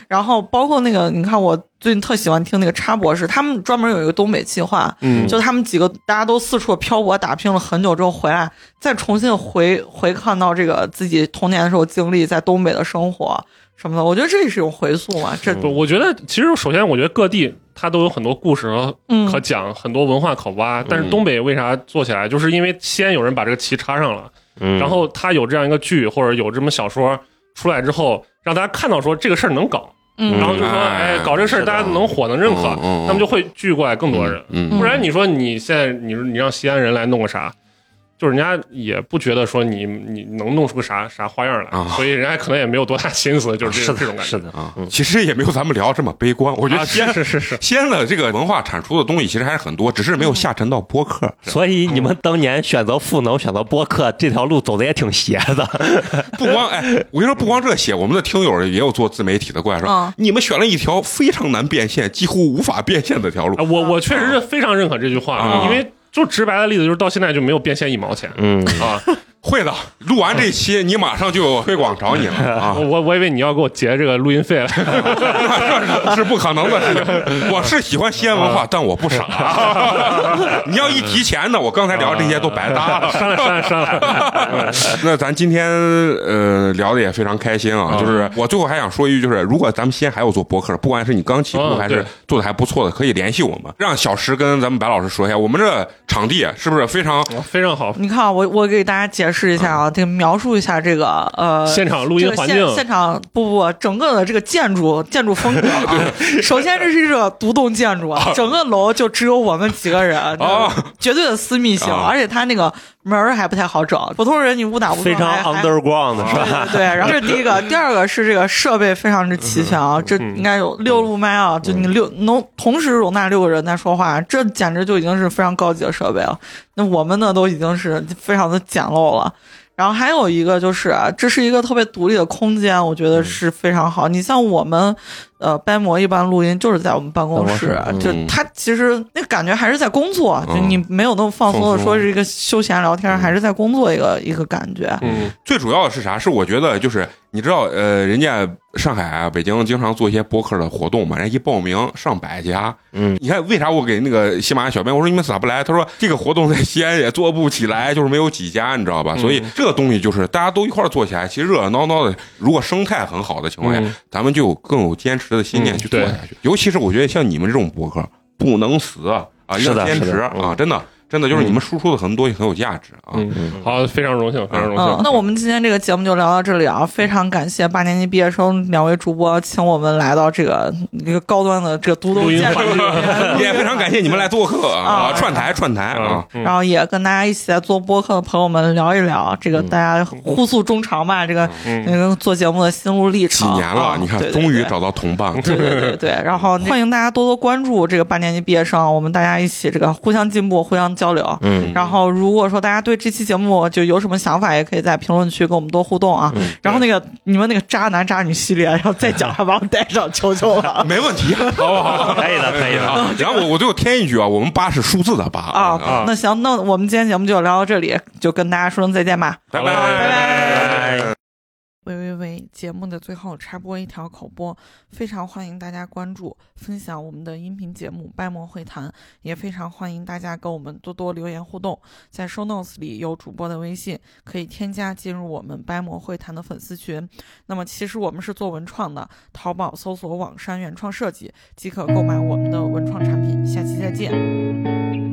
然后包括那个，你看我最近特喜欢听那个叉博士，他们专门有一个东北计划，嗯就他们几个大家都四处漂泊打拼了很久之后回来，再重新回回看到这个自己童年的时候经历在东北的生活什么的，我觉得这也是一种回溯嘛。这不，我觉得其实首先，我觉得各地它都有很多故事嗯可讲，很多文化可挖。但是东北为啥做起来，就是因为西安有人把这个旗插上了，嗯然后他有这样一个剧或者有这么小说出来之后，让大家看到说这个事儿能搞，嗯然后就说哎哎，搞这个事儿大家能火能认可他们就会聚过来更多人。嗯，不然你说你现在你说你让西安人来弄个啥？就是人家也不觉得说你你能弄出个啥啥花样来，啊所以人家可能也没有多大心思，就是这是，这种感觉。是的，啊，其实也没有咱们聊这么悲观。我觉得啊，西安是是是，西安的这个文化产出的东西其实还是很多，只是没有下沉到播客。所以你们当年选择赋能、选择播客这条路走的也挺邪的。不光哎，我跟你说，不光这些，我们的听友也有做自媒体的过来说，嗯你们选了一条非常难变现、几乎无法变现的条路啊，。我我确实是非常认可这句话，啊因为就直白的例子就是到现在就没有变现一毛钱嗯，啊！会的，录完这期，你马上就有推广找你了啊 我！我我以为你要给我结这个录音费了，这是不可能的事情。我是喜欢西安文化，但我不傻。你要一提钱呢，我刚才聊这些都白搭了。删了删了删了。那咱今天呃聊的也非常开心啊，嗯就是我最后还想说一句，就是如果咱们西安还有做博客的，不管是你刚起步嗯还是做的还不错的，可以联系我们，让小石跟咱们白老师说一下，我们这场地是不是非常非常好，你看啊，我我给大家解释一下啊，这个描述一下这个呃现场录音这个现环境。现场不不整个的这个建筑建筑风格啊，首先这是一个独栋建筑，啊，整个楼就只有我们几个人，啊绝对的私密性，啊。而且它那个门儿还不太好找，普通人你误打误撞非常 underground 是对吧？对对，然后这是第一个，第二个是这个设备非常之齐全啊，这应该有六路麦啊，就你六能同时容纳六个人在说话，这简直就已经是非常高级的设备了。那我们呢，都已经是非常的简陋了。然后还有一个就是啊，这是一个特别独立的空间，我觉得是非常好。你像我们，呃，掰馍一般录音就是在我们办公室，公室嗯就他其实那感觉还是在工作，就嗯你没有那么放松的说是一个休闲聊天，还是在工作一个一个感觉。嗯，最主要的是啥？是我觉得就是你知道，呃，人家上海啊、北京经常做一些播客的活动嘛，人家一报名上百家。嗯，你看为啥我给那个喜马拉雅小编我说你们咋不来？他说这个活动在西安也做不起来，就是没有几家，你知道吧？所以这个东西就是大家都一块做起来，其实热热闹闹的。如果生态很好的情况下，嗯咱们就更有坚持的信念嗯去做下去。尤其是我觉得像你们这种博客不能死啊，要坚持啊！真的，真的就是你们输出的很多东西很有价值啊。嗯，好，非常荣幸，非常荣嗯幸。，那我们今天这个节目就聊到这里啊！非常感谢八年级毕业生两位主播请我们来到这个一个高端的这个独栋录音建筑环境也非常感谢你们来做客啊，啊串台串台啊。嗯然后也跟大家一起来做播客的朋友们聊一聊这个大家互诉衷肠吧，这个嗯那个做节目的心路历程几。年了啊，你看对对对终于找到同伴了。对对对对，然后欢迎大家多多关注这个八年级毕业生，我们大家一起这个互相进步、互相交流。嗯，然后如果说大家对这期节目就有什么想法，也可以在评论区跟我们多互动啊。嗯然后那个你们那个渣男渣女系列，然后再讲还把我带上，求求了。没问题，好 不好？可以的，可以的。啊，然后我我最后添一句啊，我们八是数字的八啊，那行，那我们今天节目就聊到这里，就跟大家说声再见吧。拜拜拜拜喂喂喂！节目的最后插播一条口播，非常欢迎大家关注、分享我们的音频节目《掰馍会谈》，也非常欢迎大家跟我们多多留言互动。在 show notes 里有主播的微信，可以添加进入我们掰馍会谈的粉丝群。那么其实我们是做文创的，淘宝搜索“网山原创设计”即可购买我们的文创产品。下期再见。